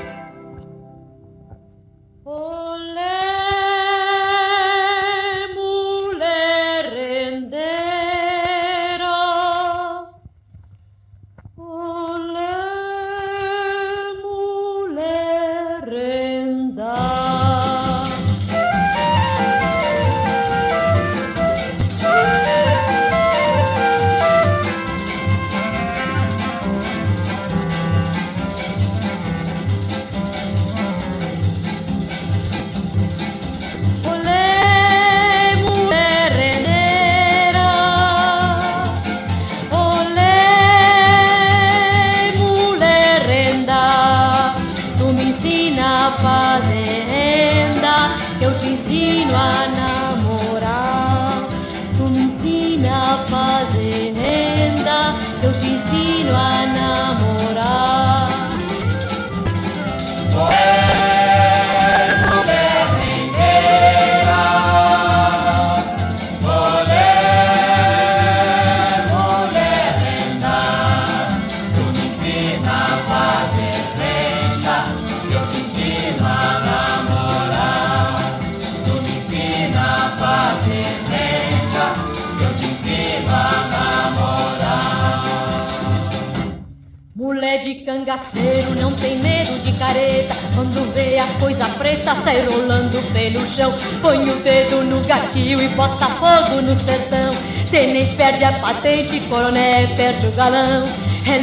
Cangaceiro, não tem medo de careta. Quando vê a coisa preta, sai rolando pelo chão. Põe o dedo no gatilho e bota fogo no sertão. Tenente perde a patente, coroné perde o galão.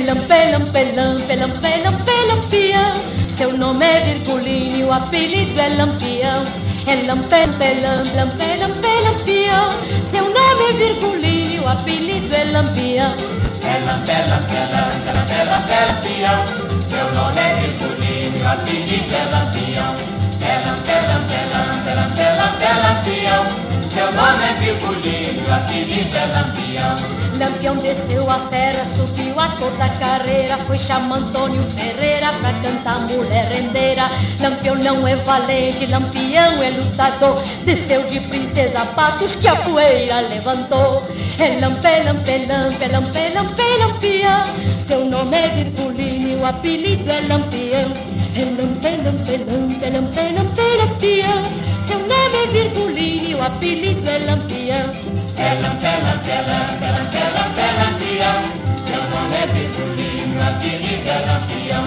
Lampe, lampe, lampe, lampe, lampe, lampião. Seu nome é Virgulino, o apelido é Lampião. Lampe, lampe, lampe, lampe, lampe, lampião. Seu nome é Virgulino, o apelido é Lampião. Bela, bela, bela, bela, bela, bela, peão. Seu nome é Virgulino, apelido é Lampião. Bela, bela, bela, bela, bela, bela, peão. Seu nome é Virgulino, apelido é Lampião. Lampião desceu a serra, subiu a toda carreira, foi chamar Antônio Ferreira pra cantar mulher rendeira. Lampião não é valente, Lampião é lutador, desceu de princesa Patos que a poeira levantou. É lampe, lampe, lampe, lampe, lampe, lampião. Seu nome é Virgulino o apelido é Lampião. É lampe, lampe, lampe, lampe, lampe, lampião. Seu nome é Virgulino e o apelido é Lampião. Ela, ela, ela, ela, ela, ela, peão. Seu nome é Virgulino, apelido é Lampião.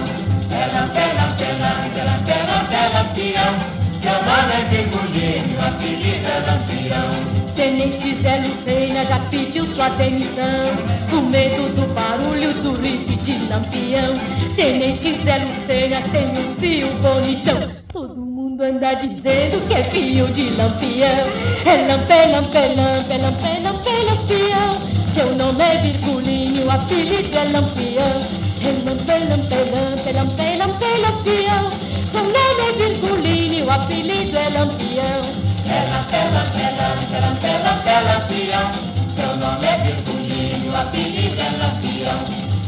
Ela, ela, ela, ela, ela, peão. Seu nome é Virgulino, apelido é Lampião. Tenente Zé Lucena já pediu sua demissão Com medo do barulho do rip de Lampião Tenente Zé Lucena tem um fio bonitão Todo mundo anda dizendo que é fio de Lampião É lampe, lampe, lampe, lampe, lampe, Lampião Seu nome é Virgulinho, apelido é Lampião É lampe, lampe, lampe, lampe, lampe, Lampião Seu nome é Virgulinho, apelido é Lampião ela, ela, ela, ela, ela, ela, peão. Seu nome é Virgulino, apelido é Lampião.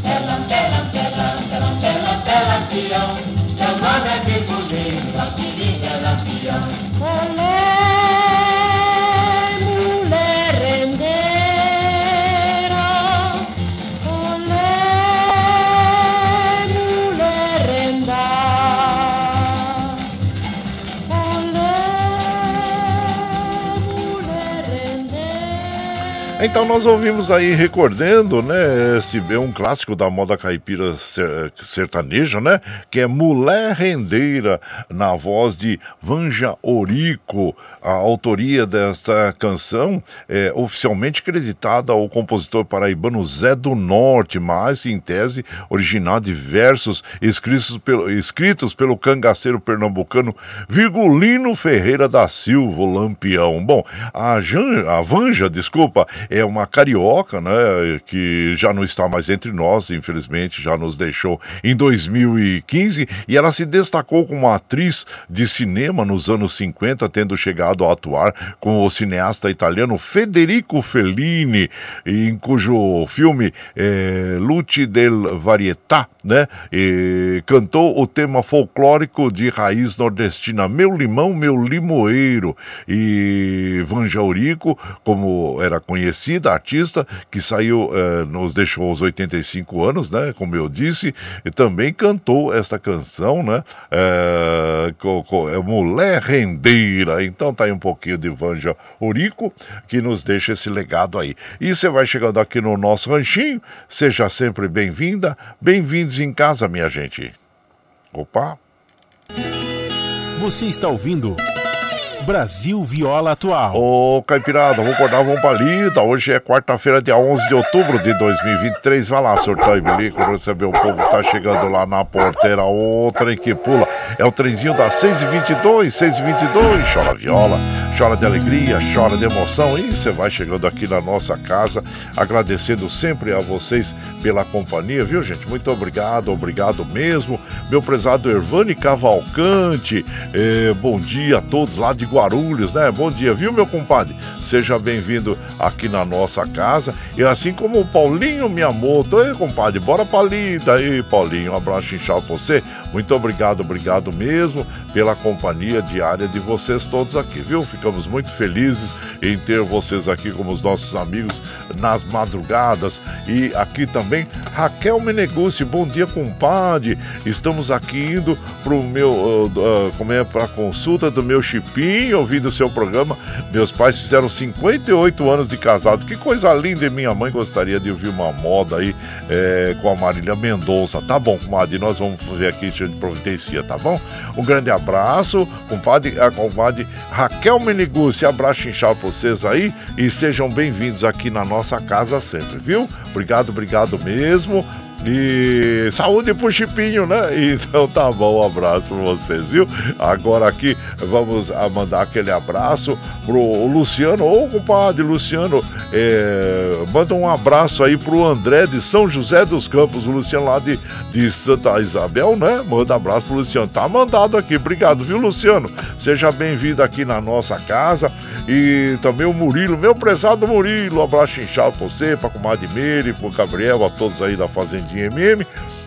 Ela, ela, ela, ela, ela, ela, peão. Nome é Virgulino, apelido é Lampião. Olé! Então nós ouvimos aí recordando, né, esse é um clássico da moda caipira sertaneja, né, que é Mulher Rendeira, na voz de Vanja Orico. A autoria desta canção é oficialmente creditada ao compositor paraibano Zé do Norte, mas em tese original de versos escritos pelo, escritos pelo cangaceiro pernambucano Virgulino Ferreira da Silva, Lampião. Bom, a, Jan, a Vanja, desculpa, é uma carioca, né, que já não está mais entre nós, infelizmente, já nos deixou em 2015, e ela se destacou como atriz de cinema nos anos 50, tendo chegado a atuar com o cineasta italiano Federico Fellini, em cujo filme é, Lute del Varietà, né, e cantou o tema folclórico de raiz nordestina Meu Limão, Meu Limoeiro, e Vanja Eurico, como era conhecido, conhecida artista que saiu, eh, nos deixou aos 85 anos, né? Como eu disse, e também cantou esta canção, né? É, é Mulher Rendeira. Então tá aí um pouquinho de Vanja Orico que nos deixa esse legado aí. E você vai chegando aqui no nosso ranchinho, seja sempre bem-vinda, bem-vindos em casa, minha gente. Opa! Você está ouvindo. Brasil Viola Atual. Ô, Caipirada, vamos acordar, vamos pra lida. Hoje é quarta-feira, dia 11 de outubro de 2023. Vai lá, e bilico, receber o povo que tá chegando lá na porteira. O trem que pula. É o trenzinho das 6h22, 6h22. Chora viola, chora de alegria, chora de emoção. E você vai chegando aqui na nossa casa, agradecendo sempre a vocês pela companhia, viu, gente? Muito obrigado, obrigado mesmo. Meu prezado Ervani Cavalcante, eh, bom dia a todos lá de Guarulhos, né? Bom dia, viu, meu compadre? Seja bem-vindo aqui na nossa casa. E assim como o Paulinho Miyamoto. Ei, compadre, bora pra lida aí, Paulinho. Um abraço inchado pra você. Muito obrigado, obrigado mesmo pela companhia diária de vocês todos aqui, viu? Ficamos muito felizes em ter vocês aqui como os nossos amigos nas madrugadas. E aqui também Raquel Menegucci. Bom dia, compadre. Estamos aqui indo pro meu, uh, uh, como é, pra consulta do meu chipinho, ouvindo o seu programa. Meus pais fizeram 58 anos de casado. Que coisa linda! E minha mãe gostaria de ouvir uma moda aí é, com a Marília Mendonça. Tá bom, comadre, nós vamos fazer aqui, a gente providencia, tá bom? Um grande abraço, compadre, a compadre Raquel Menigucci. Abraço inchado pra vocês aí e sejam bem-vindos aqui na nossa casa sempre, viu? Obrigado, obrigado mesmo. E saúde pro Chipinho, né? Então tá bom, um abraço pra vocês, viu? Agora aqui vamos mandar aquele abraço pro Luciano, ô compadre Luciano, é, manda um abraço aí pro André de São José dos Campos, o Luciano lá de, de Santa Isabel, né? Manda abraço pro Luciano, tá mandado aqui, obrigado, viu, Luciano? Seja bem-vindo aqui na nossa casa e também o Murilo, meu prezado Murilo, um abraço inchado pra você, pra comadre Meire, pro Gabriel, a todos aí da Fazendinha MM.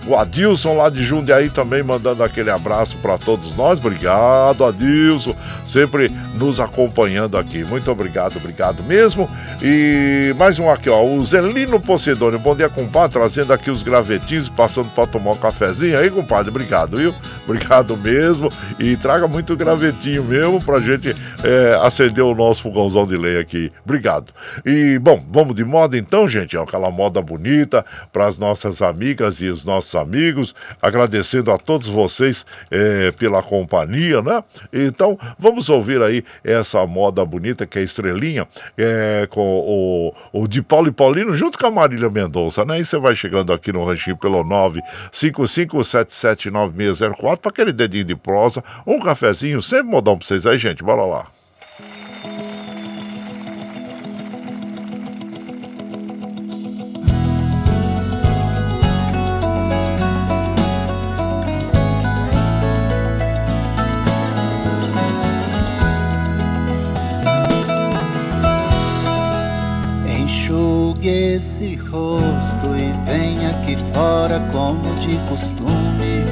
O Adilson lá de Jundiaí também mandando aquele abraço para todos nós. Obrigado, Adilson, sempre nos acompanhando aqui. Muito obrigado, obrigado mesmo. E mais um aqui, ó, o Zelino Pocedônio. Bom dia, compadre, trazendo aqui os gravetinhos, passando para tomar um cafezinho aí, compadre. Obrigado, viu? Obrigado mesmo. E traga muito gravetinho mesmo pra gente é, acender o nosso fogãozão de lei aqui. Obrigado. E, bom, vamos de moda então, gente. É aquela moda bonita para as nossas amigas e os nossos amigos, agradecendo a todos vocês é, pela companhia, né? Então, vamos ouvir aí essa moda bonita que é Estrelinha, é, com o, o de Paulo e Paulino, junto com a Marília Mendonça, né? E você vai chegando aqui no ranchinho pelo 955779604 para aquele dedinho de prosa, um cafezinho, sempre modão pra vocês aí, gente. Bora lá. Como de costume.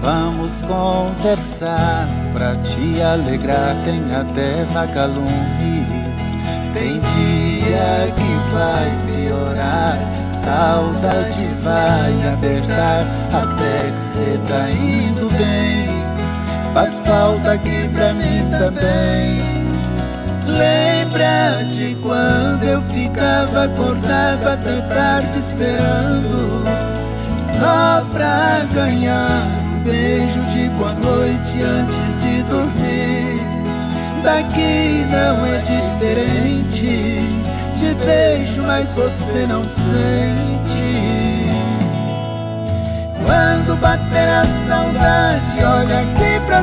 Vamos conversar pra te alegrar, tem até vagalumes. Tem dia que vai piorar, saudade vai apertar, até que cê tá indo bem. Faz falta aqui pra mim também. Lembra de quando eu ficava acordado até tarde esperando. Só pra ganhar um beijo de boa noite antes de dormir. Daqui não é diferente Te beijo, mas você não sente. Quando bater a saudade, olha aqui pra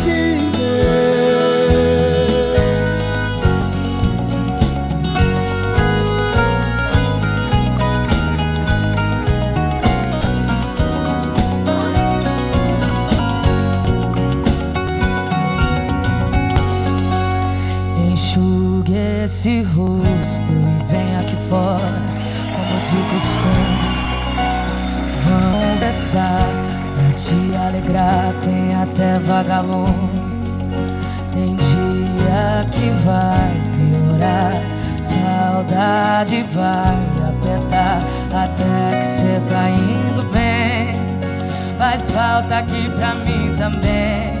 esse rosto e vem aqui fora, como de costume. Vamos conversar pra te alegrar, tem até vagalume. Tem dia que vai piorar, saudade vai apertar, até que cê tá indo bem. Faz falta aqui pra mim também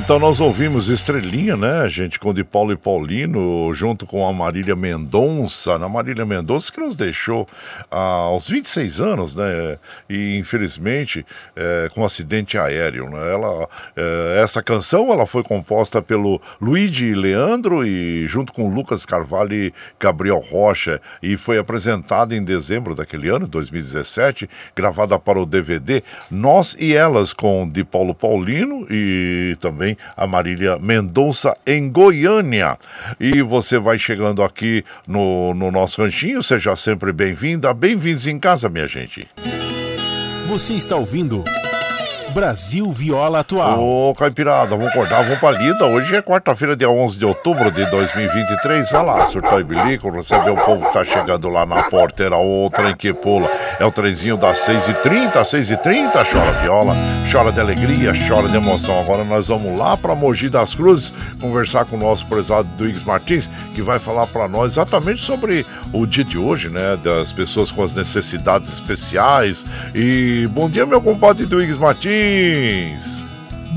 então nós ouvimos Estrelinha, né, gente, com de Paulo e Paulino, junto com a Marília Mendonça, na Marília Mendonça que nos deixou ah, aos 26 anos, né, e infelizmente é, com um acidente aéreo, né, ela, é, essa canção ela foi composta pelo Luigi Leandro e junto com Lucas Carvalho e Gabriel Rocha. E foi apresentada em dezembro daquele ano, 2017, gravada para o DVD Nós e Elas com de Paulo Paulino e também a Marília Mendonça em Goiânia. E você vai chegando aqui no, no nosso ranchinho, seja sempre bem-vinda. Bem-vindos em casa, minha gente. Você está ouvindo. Brasil Viola Atual. Ô, Caipirada, vamos acordar, vamos pra lida. Hoje é quarta-feira, dia 11 de outubro de 2023. Vai lá, surtar e bilico, receber o povo que tá chegando lá na porteira. O trem que pula. É o trenzinho das 6h30, 6h30. Chora viola, chora de alegria, chora de emoção. Agora nós vamos lá pra Mogi das Cruzes conversar com o nosso prezado Duígues Martins, que vai falar para nós exatamente sobre o dia de hoje, né? Das pessoas com as necessidades especiais. E bom dia, meu compadre Duígues Martins.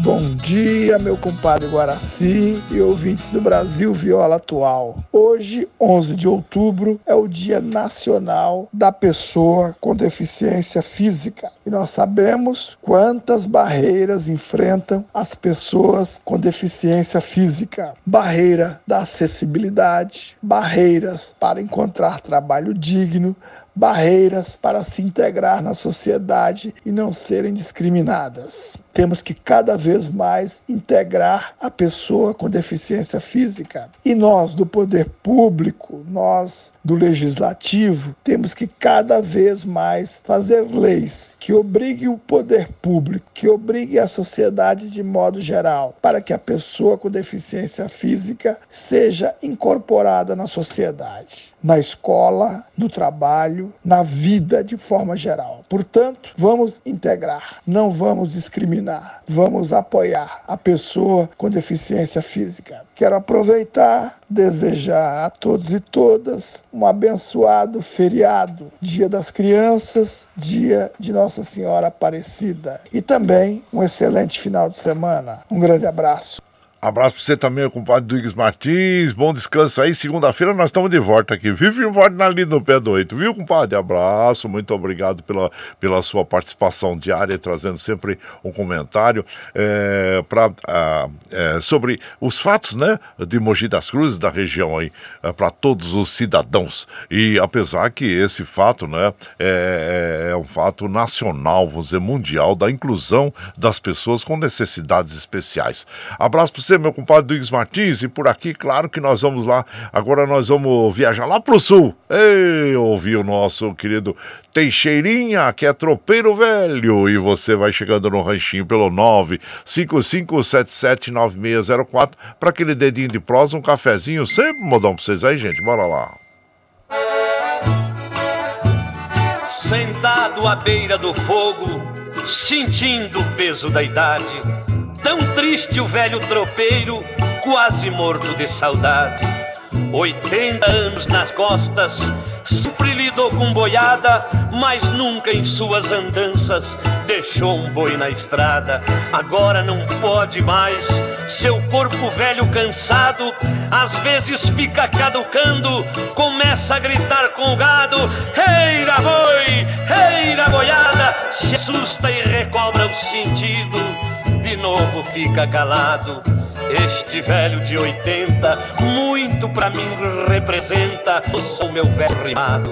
Bom dia, meu compadre Guaraci e ouvintes do Brasil Viola Atual. Hoje, 11 de outubro, é o Dia Nacional da Pessoa com Deficiência Física. E nós sabemos quantas barreiras enfrentam as pessoas com deficiência física: barreira da acessibilidade, barreiras para encontrar trabalho digno, barreiras para se integrar na sociedade e não serem discriminadas. Temos que cada vez mais integrar a pessoa com deficiência física. E nós, do poder público, nós do legislativo, temos que cada vez mais fazer leis que obriguem o poder público, que obriguem a sociedade de modo geral, para que a pessoa com deficiência física seja incorporada na sociedade, na escola, no trabalho, na vida de forma geral. Portanto, vamos integrar, não vamos discriminar vamos apoiar a pessoa com deficiência física. Quero aproveitar, desejar a todos e todas um abençoado feriado, Dia das Crianças, Dia de Nossa Senhora Aparecida e também um excelente final de semana. Um grande abraço. Abraço pra você também, compadre Duígues Martins. Bom descanso aí. Segunda-feira nós estamos de volta aqui. Vive um forte na lida no pé do oito, viu, compadre? Abraço, muito obrigado pela, pela sua participação diária, trazendo sempre um comentário é, pra, ah, é, sobre os fatos, né, de Mogi das Cruzes, da região aí, é, para todos os cidadãos. E apesar que esse fato, né, é, é, é um fato nacional, vamos dizer, mundial, da inclusão das pessoas com necessidades especiais. Abraço pra você você, meu compadre Duígues Martins, e por aqui, claro que nós vamos lá. Agora nós vamos viajar lá pro sul. Ei, ouvir o nosso querido Teixeirinha, que é tropeiro velho. E você vai chegando no ranchinho pelo 955779604 para aquele dedinho de prosa, um cafezinho, sempre modão pra vocês aí, gente. Bora lá. Sentado à beira do fogo, sentindo o peso da idade Tão triste o velho tropeiro, quase morto de saudade. 80 anos nas costas, sempre lidou com boiada, mas nunca em suas andanças deixou um boi na estrada. Agora não pode mais, seu corpo velho cansado, às vezes fica caducando, começa a gritar com o gado: Reira boi, reira boiada, se assusta e recobra o sentido de novo fica calado. Este velho de 80, muito pra mim representa. Eu sou meu velho rimado.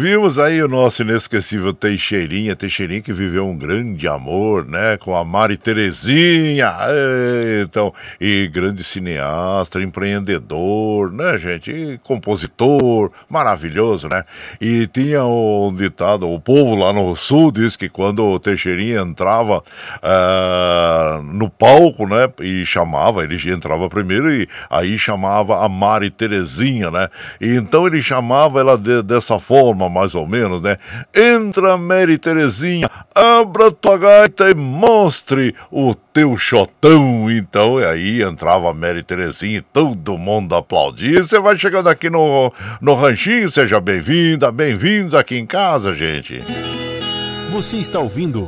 Ouvimos aí o nosso inesquecível Teixeirinha, Teixeirinha que viveu um grande amor, né, com a Mari Terezinha, então, e grande cineasta, empreendedor, né, gente, e compositor, maravilhoso, né, e tinha um ditado, o povo lá no sul diz que quando o Teixeirinha entrava uh, no palco, né, e chamava, ele entrava primeiro e aí chamava a Mari Terezinha, né, e então ele chamava ela de, dessa forma, mais ou menos, né? Entra, Mary Terezinha, abra tua gaita e mostre o teu chotão. Então, aí entrava a Mary Terezinha e todo mundo aplaudia. Você vai chegando aqui no, no ranchinho, seja bem-vinda, bem-vindos aqui em casa, gente. Você está ouvindo.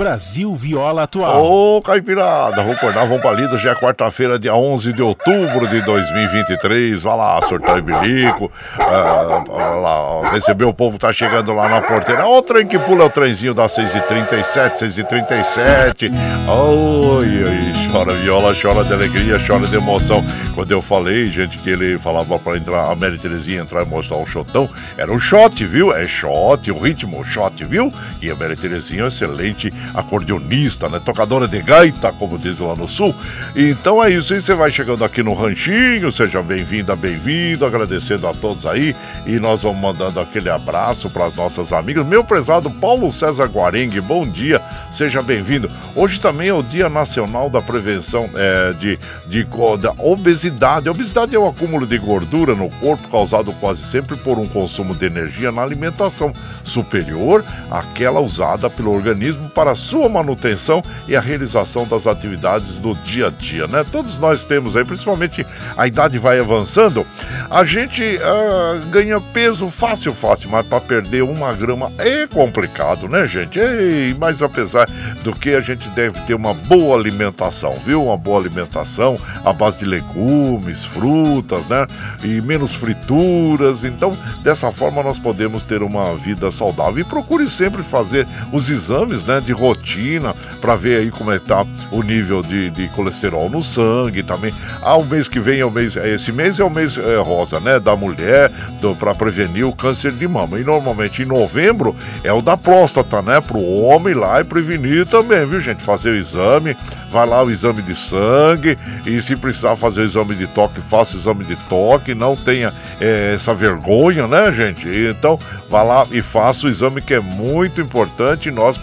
Brasil Viola Atual. Ô, Caipirada, vamos acordar, vamos pra lida. Já é quarta-feira, dia 11 de outubro de 2023. Vai lá, sortar e bilico. Ah, lá, recebeu o povo, tá chegando lá na porteira. Ó, o trem que pula, o trenzinho da 6h37, 6h37. Oi, oi, chora viola, chora de alegria, chora de emoção. Quando eu falei, gente, que ele falava pra entrar, a Mary Terezinha entrar e mostrar um shotão, era um shot, viu? É shot, o ritmo, shot, viu? E a Mary Terezinha é excelente acordeonista, né? Tocadora de gaita, como dizem lá no sul. Então é isso, e você vai chegando aqui no Ranchinho, seja bem-vinda, bem-vindo, agradecendo a todos aí. E nós vamos mandando aquele abraço para as nossas amigas. Meu prezado Paulo César Guarengue, bom dia, seja bem-vindo. Hoje também é o Dia Nacional da Prevenção é, de, de, da obesidade. A obesidade é o acúmulo de gordura no corpo causado quase sempre por um consumo de energia na alimentação superior àquela usada pelo organismo para sua manutenção e a realização das atividades do dia a dia, né? Todos nós temos aí, principalmente a idade vai avançando, a gente uh, ganha peso fácil, fácil, mas para perder uma grama é complicado, né, gente? Ei, mas apesar do que a gente deve ter uma boa alimentação, viu? Uma boa alimentação à base de legumes, frutas, né? E menos frituras. Então, dessa forma nós podemos ter uma vida saudável. E procure sempre fazer os exames, né, de rotina para ver aí como é que tá o nível de, de colesterol no sangue também. Ah, o mês que vem é o mês, esse mês é o mês é, rosa, né, da mulher, para prevenir o câncer de mama. E normalmente em novembro é o da próstata, né, pro homem lá e prevenir também, viu, gente? Fazer o exame, vai lá o exame de sangue e se precisar fazer o exame de toque, faça o exame de toque, não tenha é, essa vergonha, né, gente? Então, vá lá e faça o exame que é muito importante nós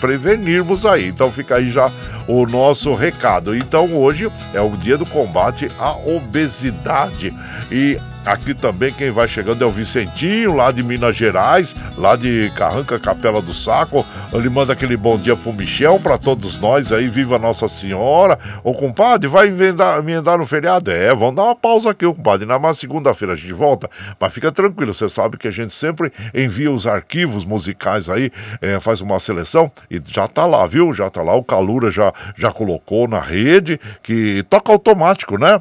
prevenirmos aí. Então fica aí já o nosso recado. Então hoje é o dia do combate à obesidade e Aqui também quem vai chegando é o Vicentinho, lá de Minas Gerais, lá de Carranca, Capela do Saco. Ele manda aquele bom dia pro Michel, para todos nós aí, viva Nossa Senhora. Ô compadre, vai emendar, no feriado? É, vamos dar uma pausa aqui, compadre. Na segunda-feira a gente volta, mas fica tranquilo, você sabe que a gente sempre envia os arquivos musicais aí, é, faz uma seleção e já tá lá, viu? Já tá lá, o Calura já, já colocou na rede, que toca automático, né?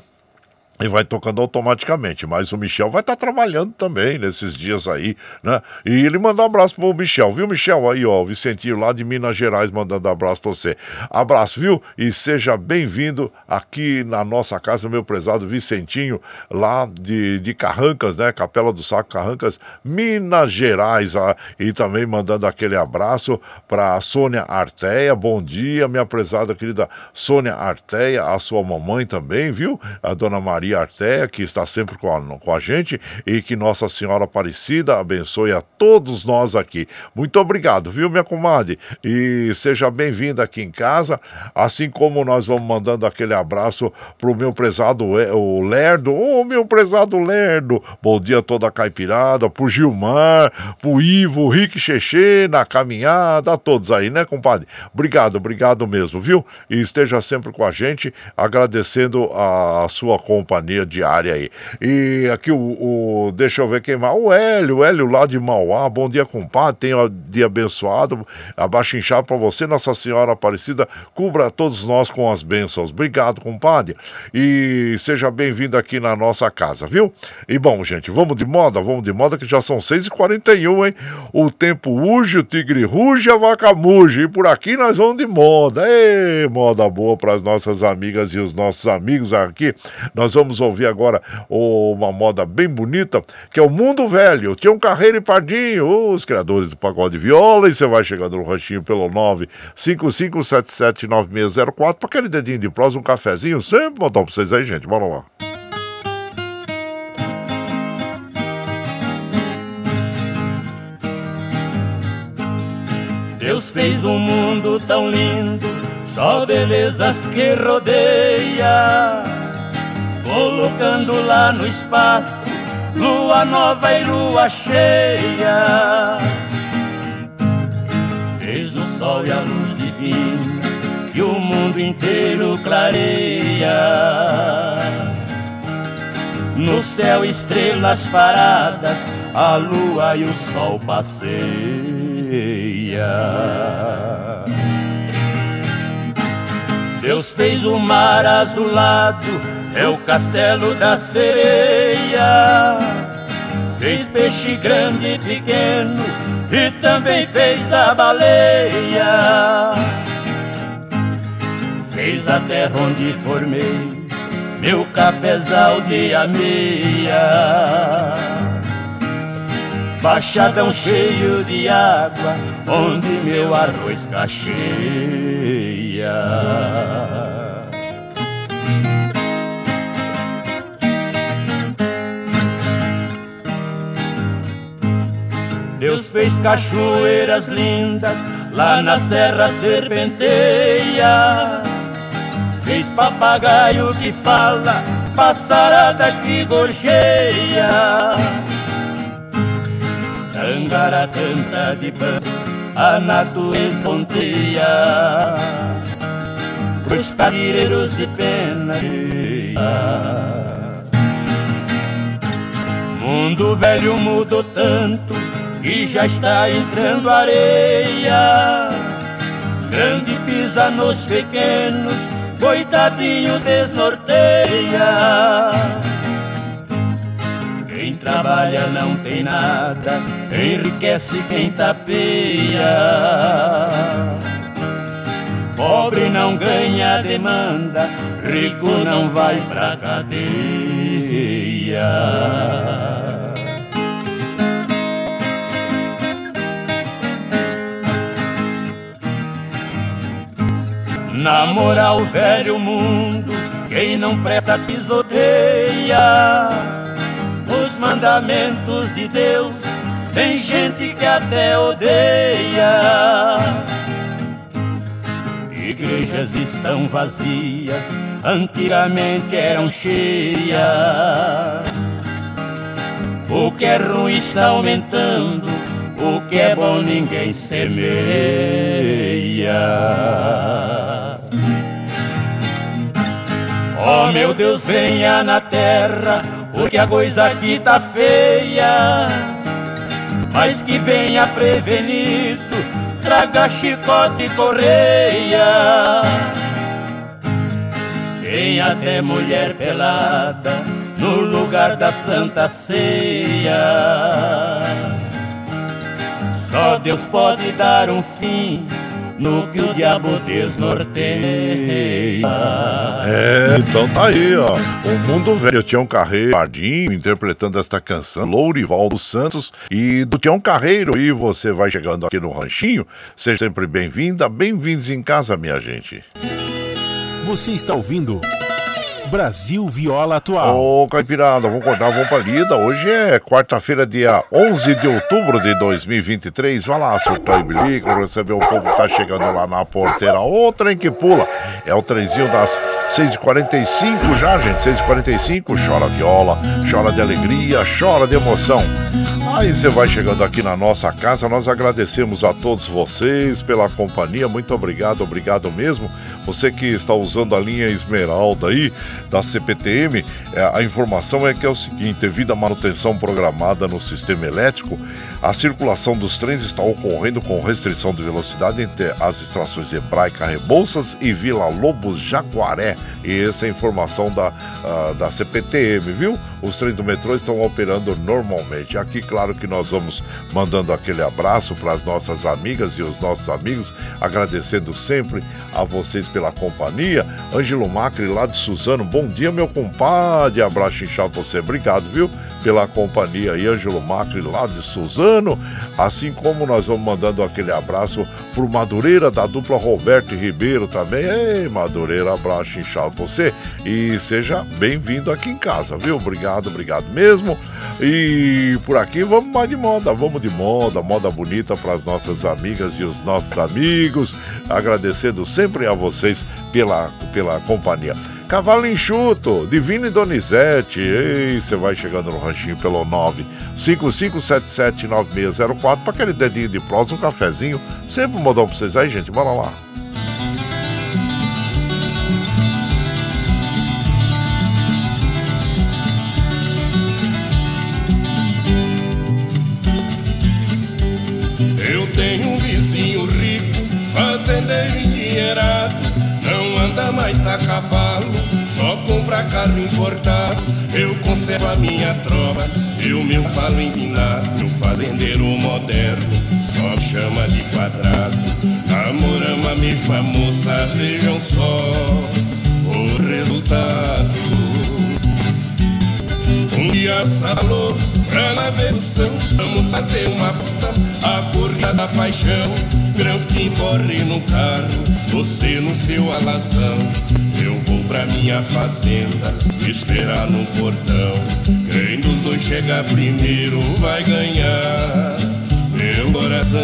E vai tocando automaticamente. Mas o Michel vai estar tá trabalhando também nesses dias aí, né? E ele mandou um abraço pro Michel, viu, Michel? Aí, ó, o Vicentinho lá de Minas Gerais mandando abraço pra você. Abraço, viu? E seja bem-vindo aqui na nossa casa, meu prezado Vicentinho, lá de, de Carrancas, né? Capela do Saco Carrancas, Minas Gerais. Ah, e também mandando aquele abraço pra Sônia Arteia. Bom dia, minha prezada querida Sônia Arteia, a sua mamãe também, viu? A dona Maria Arteia, que está sempre com a, com a gente, e que Nossa Senhora Aparecida abençoe a todos nós aqui. Muito obrigado, viu, minha comadre? E seja bem-vinda aqui em casa, assim como nós vamos mandando aquele abraço pro meu prezado o Lerdo, ô oh, meu prezado Lerdo, bom dia toda a caipirada, pro Gilmar, pro Ivo, Rick Cheche, na caminhada, a todos aí, né, compadre? Obrigado, obrigado mesmo, viu? E esteja sempre com a gente, agradecendo a sua companhia companhia diária aí. E aqui o, o, deixa eu ver quem mais, o Hélio, o Hélio lá de Mauá, bom dia compadre, tenha dia abençoado, abaixo inchado para você, Nossa Senhora Aparecida, cubra todos nós com as bênçãos, obrigado compadre, e seja bem-vindo aqui na nossa casa, viu? E bom, gente, vamos de moda, vamos de moda que já são 6h41, hein? O tempo urge, o tigre ruge, a vaca muge, e por aqui nós vamos de moda, Ei, moda boa para as nossas amigas e os nossos amigos aqui, nós vamos vamos ouvir agora uma moda bem bonita, que é o Mundo Velho. Tinha um Carreiro e Pardinho, os criadores do pagode viola, e você vai chegando no ranchinho pelo 955779604 para aquele dedinho de prosa, um cafezinho, sempre botar para vocês aí, gente. Bora lá. Deus fez um mundo tão lindo, só belezas que rodeia, colocando lá no espaço lua nova e lua cheia. Fez o sol e a luz divina que o mundo inteiro clareia. No céu, estrelas paradas, a lua e o sol passeiam. Deus fez o mar azulado, é o castelo da sereia. Fez peixe grande e pequeno, e também fez a baleia. Fez a terra onde formei meu cafezal de ameia baixadão cheio de água, onde meu arroz cacheia. Deus fez cachoeiras lindas lá na Serra Serpenteia. Fez papagaio que fala, passarada que gorjeia Angara canta de pano, a natureza onteia Pros cadeireiros de pena Mundo velho mudou tanto que já está entrando areia Grande pisa nos pequenos, coitadinho desnorteia quem trabalha não tem nada, enriquece quem tapeia. Pobre não ganha demanda, rico não vai pra cadeia. Na moral, velho mundo, quem não presta pisoteia os mandamentos de Deus. Tem gente que até odeia. Igrejas estão vazias, antigamente eram cheias. O que é ruim está aumentando, o que é bom ninguém semeia. Oh meu Deus, venha na terra porque a coisa aqui tá feia. Mas que venha prevenido, traga chicote e correia. Tem até mulher pelada no lugar da Santa Ceia. Só Deus pode dar um fim no que o diabo desnorteia. É, então tá aí, ó. O Mundo Velho, Tião Carreiro, Pardinho, interpretando esta canção, Lourival dos Santos e do Tião Carreiro. E você vai chegando aqui no Ranchinho, seja sempre bem-vinda, bem-vindos em casa, minha gente. Você está ouvindo. Brasil Viola Atual. Ô, Caipirada, vamos acordar, vamos pra lida. Hoje é quarta-feira, dia 11 de outubro de 2023. Vai lá, surtou e bilico, receber o povo que tá chegando lá na porteira. O trem que pula. É o trenzinho das 6h45 já, gente. 6h45, chora viola, chora de alegria, chora de emoção. Aí você vai chegando aqui na nossa casa. Nós agradecemos a todos vocês pela companhia. Muito obrigado, obrigado mesmo. Você que está usando a linha Esmeralda aí da CPTM, é, a informação é que é o seguinte: devido à manutenção programada no sistema elétrico, a circulação dos trens está ocorrendo com restrição de velocidade entre as estações Hebraica Rebouças e Vila Lobos Jaguaré. E essa é a informação da, uh, da CPTM, viu? Os trens do metrô estão operando normalmente. Aqui, claro que nós vamos mandando aquele abraço para as nossas amigas e os nossos amigos, agradecendo sempre a vocês pela companhia. Ângelo Macri lá de Suzano, bom dia, meu compadre. Abraço inchado você, obrigado, viu? Pela companhia Ângelo Macri lá de Suzano. Assim como nós vamos mandando aquele abraço pro Madureira da dupla Roberto Ribeiro também. Ei, Madureira, abraço inchado você. E seja bem-vindo aqui em casa, viu? Obrigado, obrigado mesmo. E por aqui vamos mais de moda, vamos de moda, moda bonita para as nossas amigas e os nossos amigos. Agradecendo sempre a vocês pela, pela companhia. Cavalo Enxuto, Divino e Donizete. Ei, você vai chegando no ranchinho pelo 955779604 para aquele dedinho de prosa, um cafezinho. Sempre um modão para vocês aí, gente. Bora lá. Carro importado. Eu conservo a minha tropa e o meu falo. O fazendeiro moderno só chama de quadrado. Namoramos a mesma moça, vejam só o resultado. Um dia falou pra navegação Vamos fazer uma pista A corrida da paixão Granfim corre no carro Você no seu alazão Eu vou pra minha fazenda Esperar no portão. Quem dos dois chegar primeiro Vai ganhar Meu coração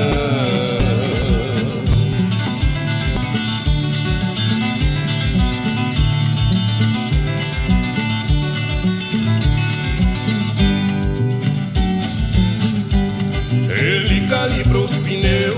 Ele calibrou os pneus,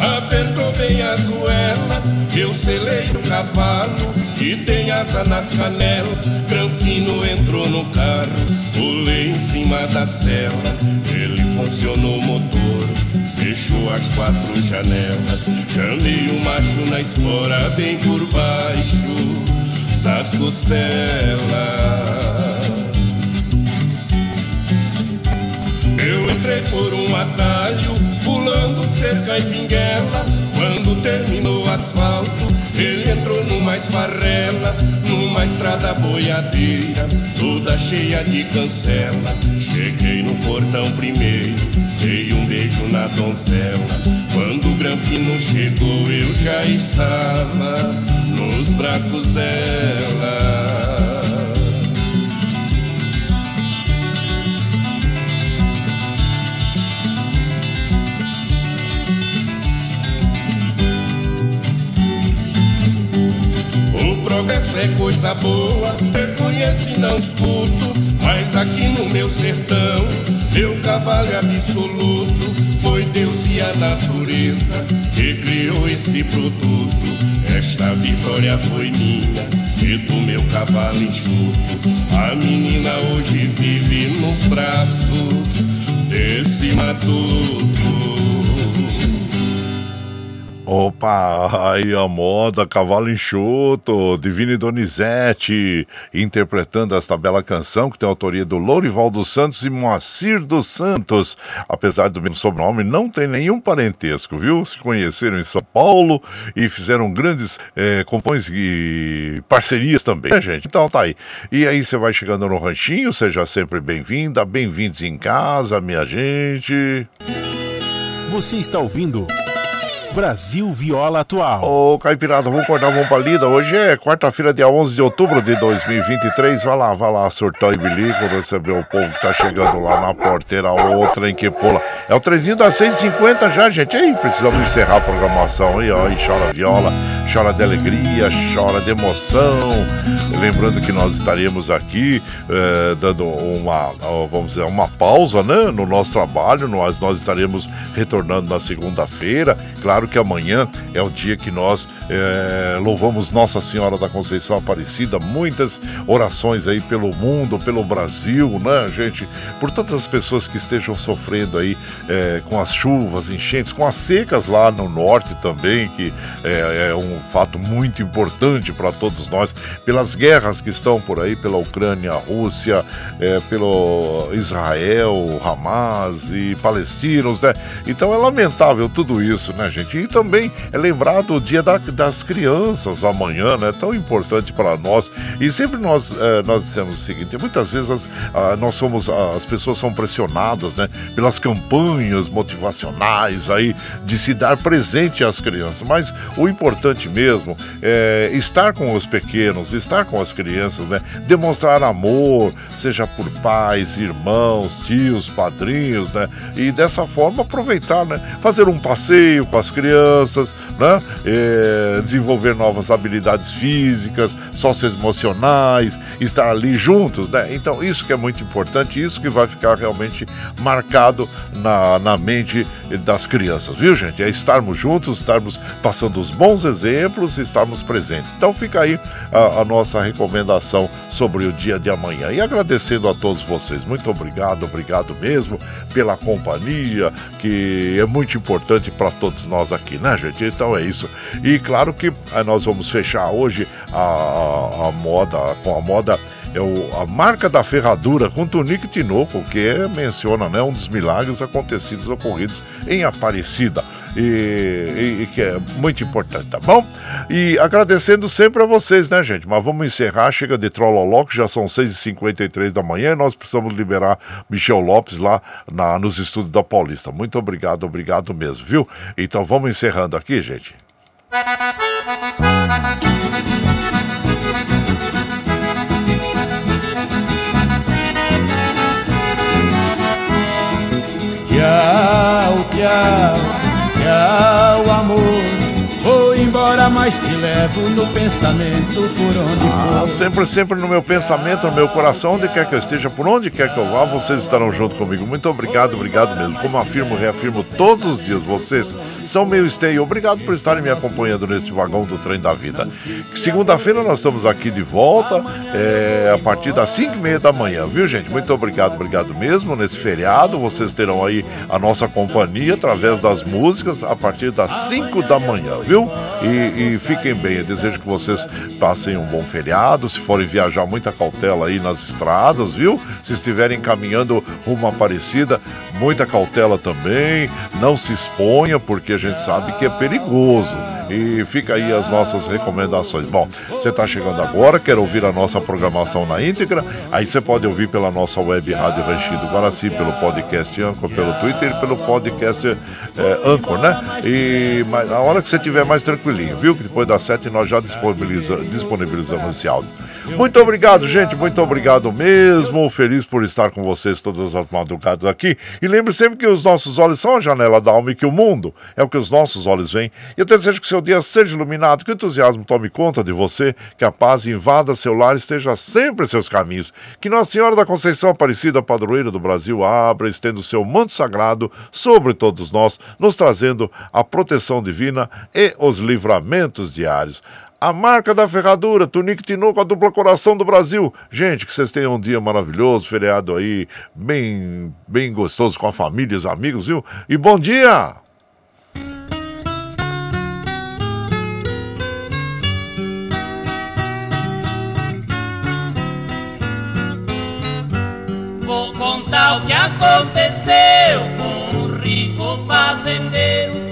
apertou bem as ruelas. Eu selei o cavalo que tem asa nas canelas. Granfino entrou no carro, pulei em cima da cela. Ele funcionou o motor, fechou as quatro janelas. Chamei o macho na espora, bem por baixo das costelas. Eu entrei por um atalho, cerca e pinguela. Quando terminou o asfalto, ele entrou numa esfarrela, numa estrada boiadeira, toda cheia de cancela. Cheguei no portão primeiro, dei um beijo na donzela. Quando o granfino chegou, eu já estava nos braços dela. Progresso é coisa boa, reconheço e não escuto. Mas aqui no meu sertão, meu cavalo é absoluto. Foi Deus e a natureza que criou esse produto. Esta vitória foi minha e do meu cavalo enxuto. A menina hoje vive nos braços desse matuto. Opa, aí a moda, Cavalo Enxuto, Divine Donizete, interpretando esta bela canção que tem autoria do Lourival dos Santos e Moacir dos Santos. Apesar do mesmo sobrenome, não tem nenhum parentesco, viu? Se conheceram em São Paulo e fizeram grandes é, compões e parcerias também, né, gente? Então tá aí. E aí você vai chegando no ranchinho, seja sempre bem-vinda, bem-vindos em casa, minha gente. Você está ouvindo. Brasil Viola Atual. Ô, Caipirada, vamos acordar, vamos pra lida. Hoje é quarta-feira, dia 11 de outubro de 2023. Vai lá, vai lá, surtar e bilico, receber o povo que tá chegando lá na porteira, outra em que pula. É o trezinho das 6h50 já, gente. Aí, precisamos encerrar a programação aí, ó. E chora viola, chora de alegria, chora de emoção. Lembrando que nós estaremos aqui eh, dando uma, vamos dizer, uma pausa, né? No nosso trabalho. Nós, nós estaremos retornando na segunda-feira. Claro que amanhã é o dia que nós eh, louvamos Nossa Senhora da Conceição Aparecida. Muitas orações aí pelo mundo, pelo Brasil, né, gente? Por todas as pessoas que estejam sofrendo aí eh, com as chuvas, enchentes, com as secas lá no norte também, que é um fato muito importante para todos nós, pelas guerras que estão por aí, pela Ucrânia, Rússia, é, pelo Israel, Hamas e palestinos, né? Então é lamentável tudo isso, né, gente? E também é lembrado o dia da, das crianças amanhã, né? Tão importante para nós. E sempre nós, é, nós dissemos o seguinte: muitas vezes as, a, nós somos, as pessoas são pressionadas, né? Pelas campanhas motivacionais aí de se dar presente às crianças. Mas o importante mesmo é estar com os pequenos, estar com as crianças, né? Demonstrar amor, seja por pais, irmãos, tios, padrinhos, né? E dessa forma aproveitar, né? Fazer um passeio com as crianças, né? É, desenvolver novas habilidades físicas, socioemocionais, estar ali juntos, né? Então isso que é muito importante, isso que vai ficar realmente marcado na, na mente das crianças, viu gente? É estarmos juntos, estarmos passando os bons exemplos e estarmos presentes. Então fica aí a, a nossa recomendação sobre o dia de amanhã. E agradecendo a todos vocês, muito obrigado, obrigado mesmo pela companhia, que é muito importante para todos nós aqui, né, gente? Então é isso. E claro que eh, nós vamos fechar hoje a, a, a moda com a moda é o, a marca da ferradura com Tunique Tinoco, que é, menciona né, um dos milagres acontecidos ocorridos em Aparecida. E, e, e, que é muito importante, tá bom? E agradecendo sempre a vocês, né, gente? Mas vamos encerrar, chega de Trolloló, que já são 6h53 da manhã e nós precisamos liberar Michel Lopes lá na, nos estúdios da Paulista. Muito obrigado, obrigado mesmo, viu? Então vamos encerrando aqui, gente. Tchau, tchau, tchau, amor. Embora, mas te levo no pensamento por onde Ah, for. sempre, sempre no meu pensamento, no meu coração, onde quer que eu esteja, por onde quer que eu vá, vocês estarão junto comigo. Muito obrigado, obrigado mesmo. Como afirmo, reafirmo todos os dias, vocês são meu esteio. Obrigado por estarem me acompanhando nesse vagão do trem da vida. Segunda-feira nós estamos aqui de volta, é, a partir das 5 e meia da manhã, viu, gente? Muito obrigado, obrigado mesmo. Nesse feriado, vocês terão aí a nossa companhia através das músicas a partir das 5 da manhã, viu? E, e fiquem bem. Eu desejo que vocês passem um bom feriado. Se forem viajar, muita cautela aí nas estradas, viu? Se estiverem caminhando rumo à Aparecida, muita cautela também. Não se exponha, porque a gente sabe que é perigoso. E fica aí as nossas recomendações. Bom, você está chegando agora, quer ouvir a nossa programação na íntegra? Aí você pode ouvir pela nossa web Rádio Ranchido Guaraci, pelo podcast Anchor, pelo Twitter e pelo podcast é, Anchor, né? E mas, a hora que você estiver mais tranquilinho, viu? Que depois das sete nós já disponibiliza, disponibilizamos esse áudio. Muito obrigado, gente. Muito obrigado mesmo. Feliz por estar com vocês todas as madrugadas aqui. E lembre sempre que os nossos olhos são a janela da alma e que o mundo é o que os nossos olhos veem. Eu desejo que seu dia seja iluminado, que o entusiasmo tome conta de você, que a paz invada seu lar e esteja sempre em seus caminhos. Que Nossa Senhora da Conceição Aparecida, padroeira do Brasil, abra estenda o seu manto sagrado sobre todos nós, nos trazendo a proteção divina e os livramentos diários a marca da ferradura, Tunique Tinoco, a dupla coração do Brasil. Gente, que vocês tenham um dia maravilhoso, feriado aí, bem, bem gostoso com a família e os amigos, viu? E bom dia! Vou contar o que aconteceu com um rico fazendeiro.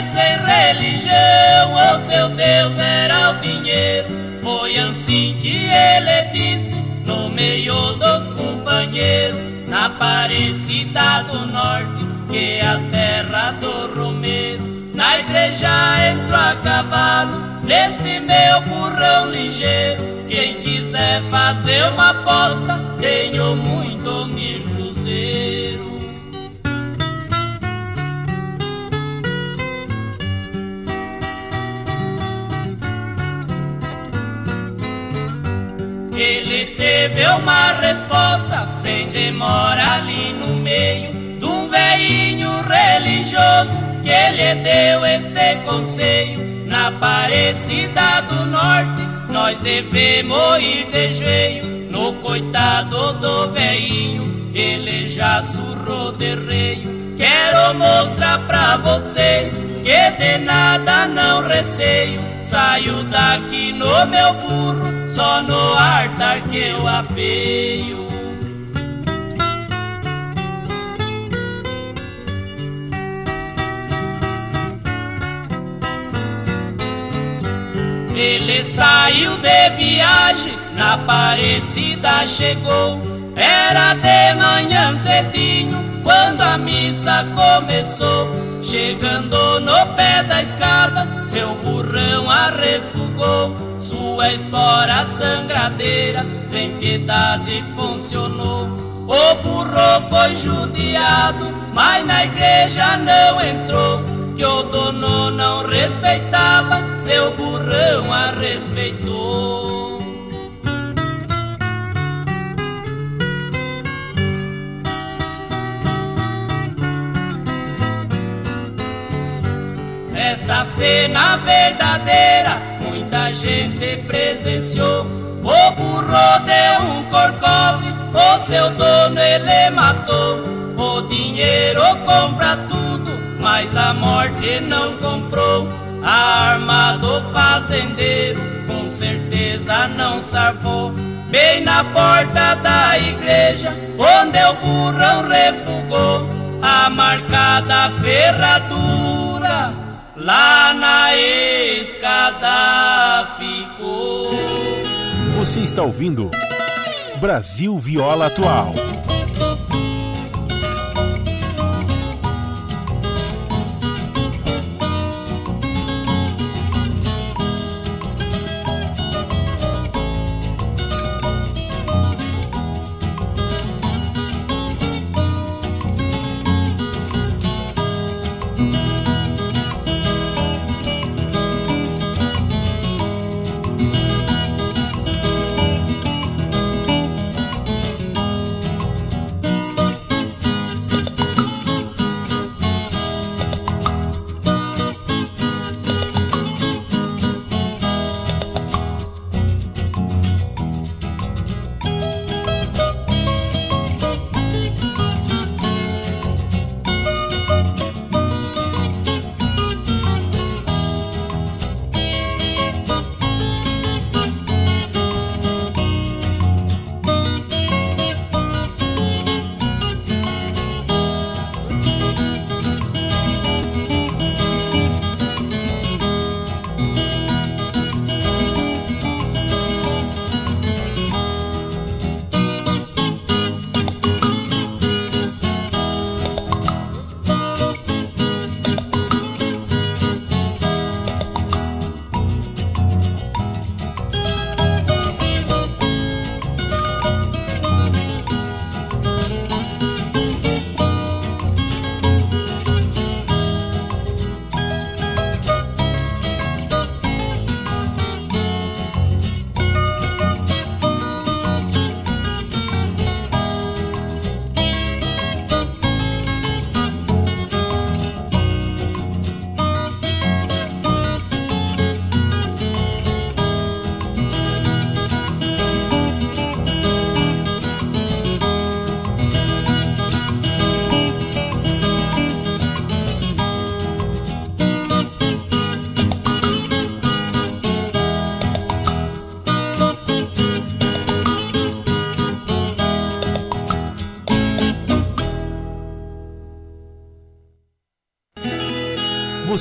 Sem religião, o seu Deus era o dinheiro. Foi assim que ele disse no meio dos companheiros, na Aparecida do Norte, que é a terra do Romeiro. Na igreja entro a cavalo, neste meu burrão ligeiro. Quem quiser fazer uma aposta, tenho muito mil cruzeiro. Ele teve uma resposta sem demora ali no meio de um velhinho religioso que lhe deu este conselho. Na Aparecida do Norte, nós devemos ir de joelho no coitado do velhinho, ele já surrou de rei. Quero mostrar pra você que de nada não receio. Saio daqui no meu burro, só no altar que eu apeio. Ele saiu de viagem, na Aparecida chegou. Era de manhã cedinho, quando a missa começou. Chegando no pé da escada, seu burrão arrefugou. Sua espora sangradeira, sem piedade funcionou. O burro foi judiado, mas na igreja não entrou que o dono não respeitava, seu burrão a respeitou. Esta cena verdadeira, muita gente presenciou. O burro deu um corcove, o seu dono ele matou. O dinheiro compra tudo mas a morte não comprou a arma do fazendeiro, com certeza não salvou. Bem na porta da igreja, onde o burrão refugou, a marcada ferradura lá na escada ficou. Você está ouvindo Brasil Viola Atual.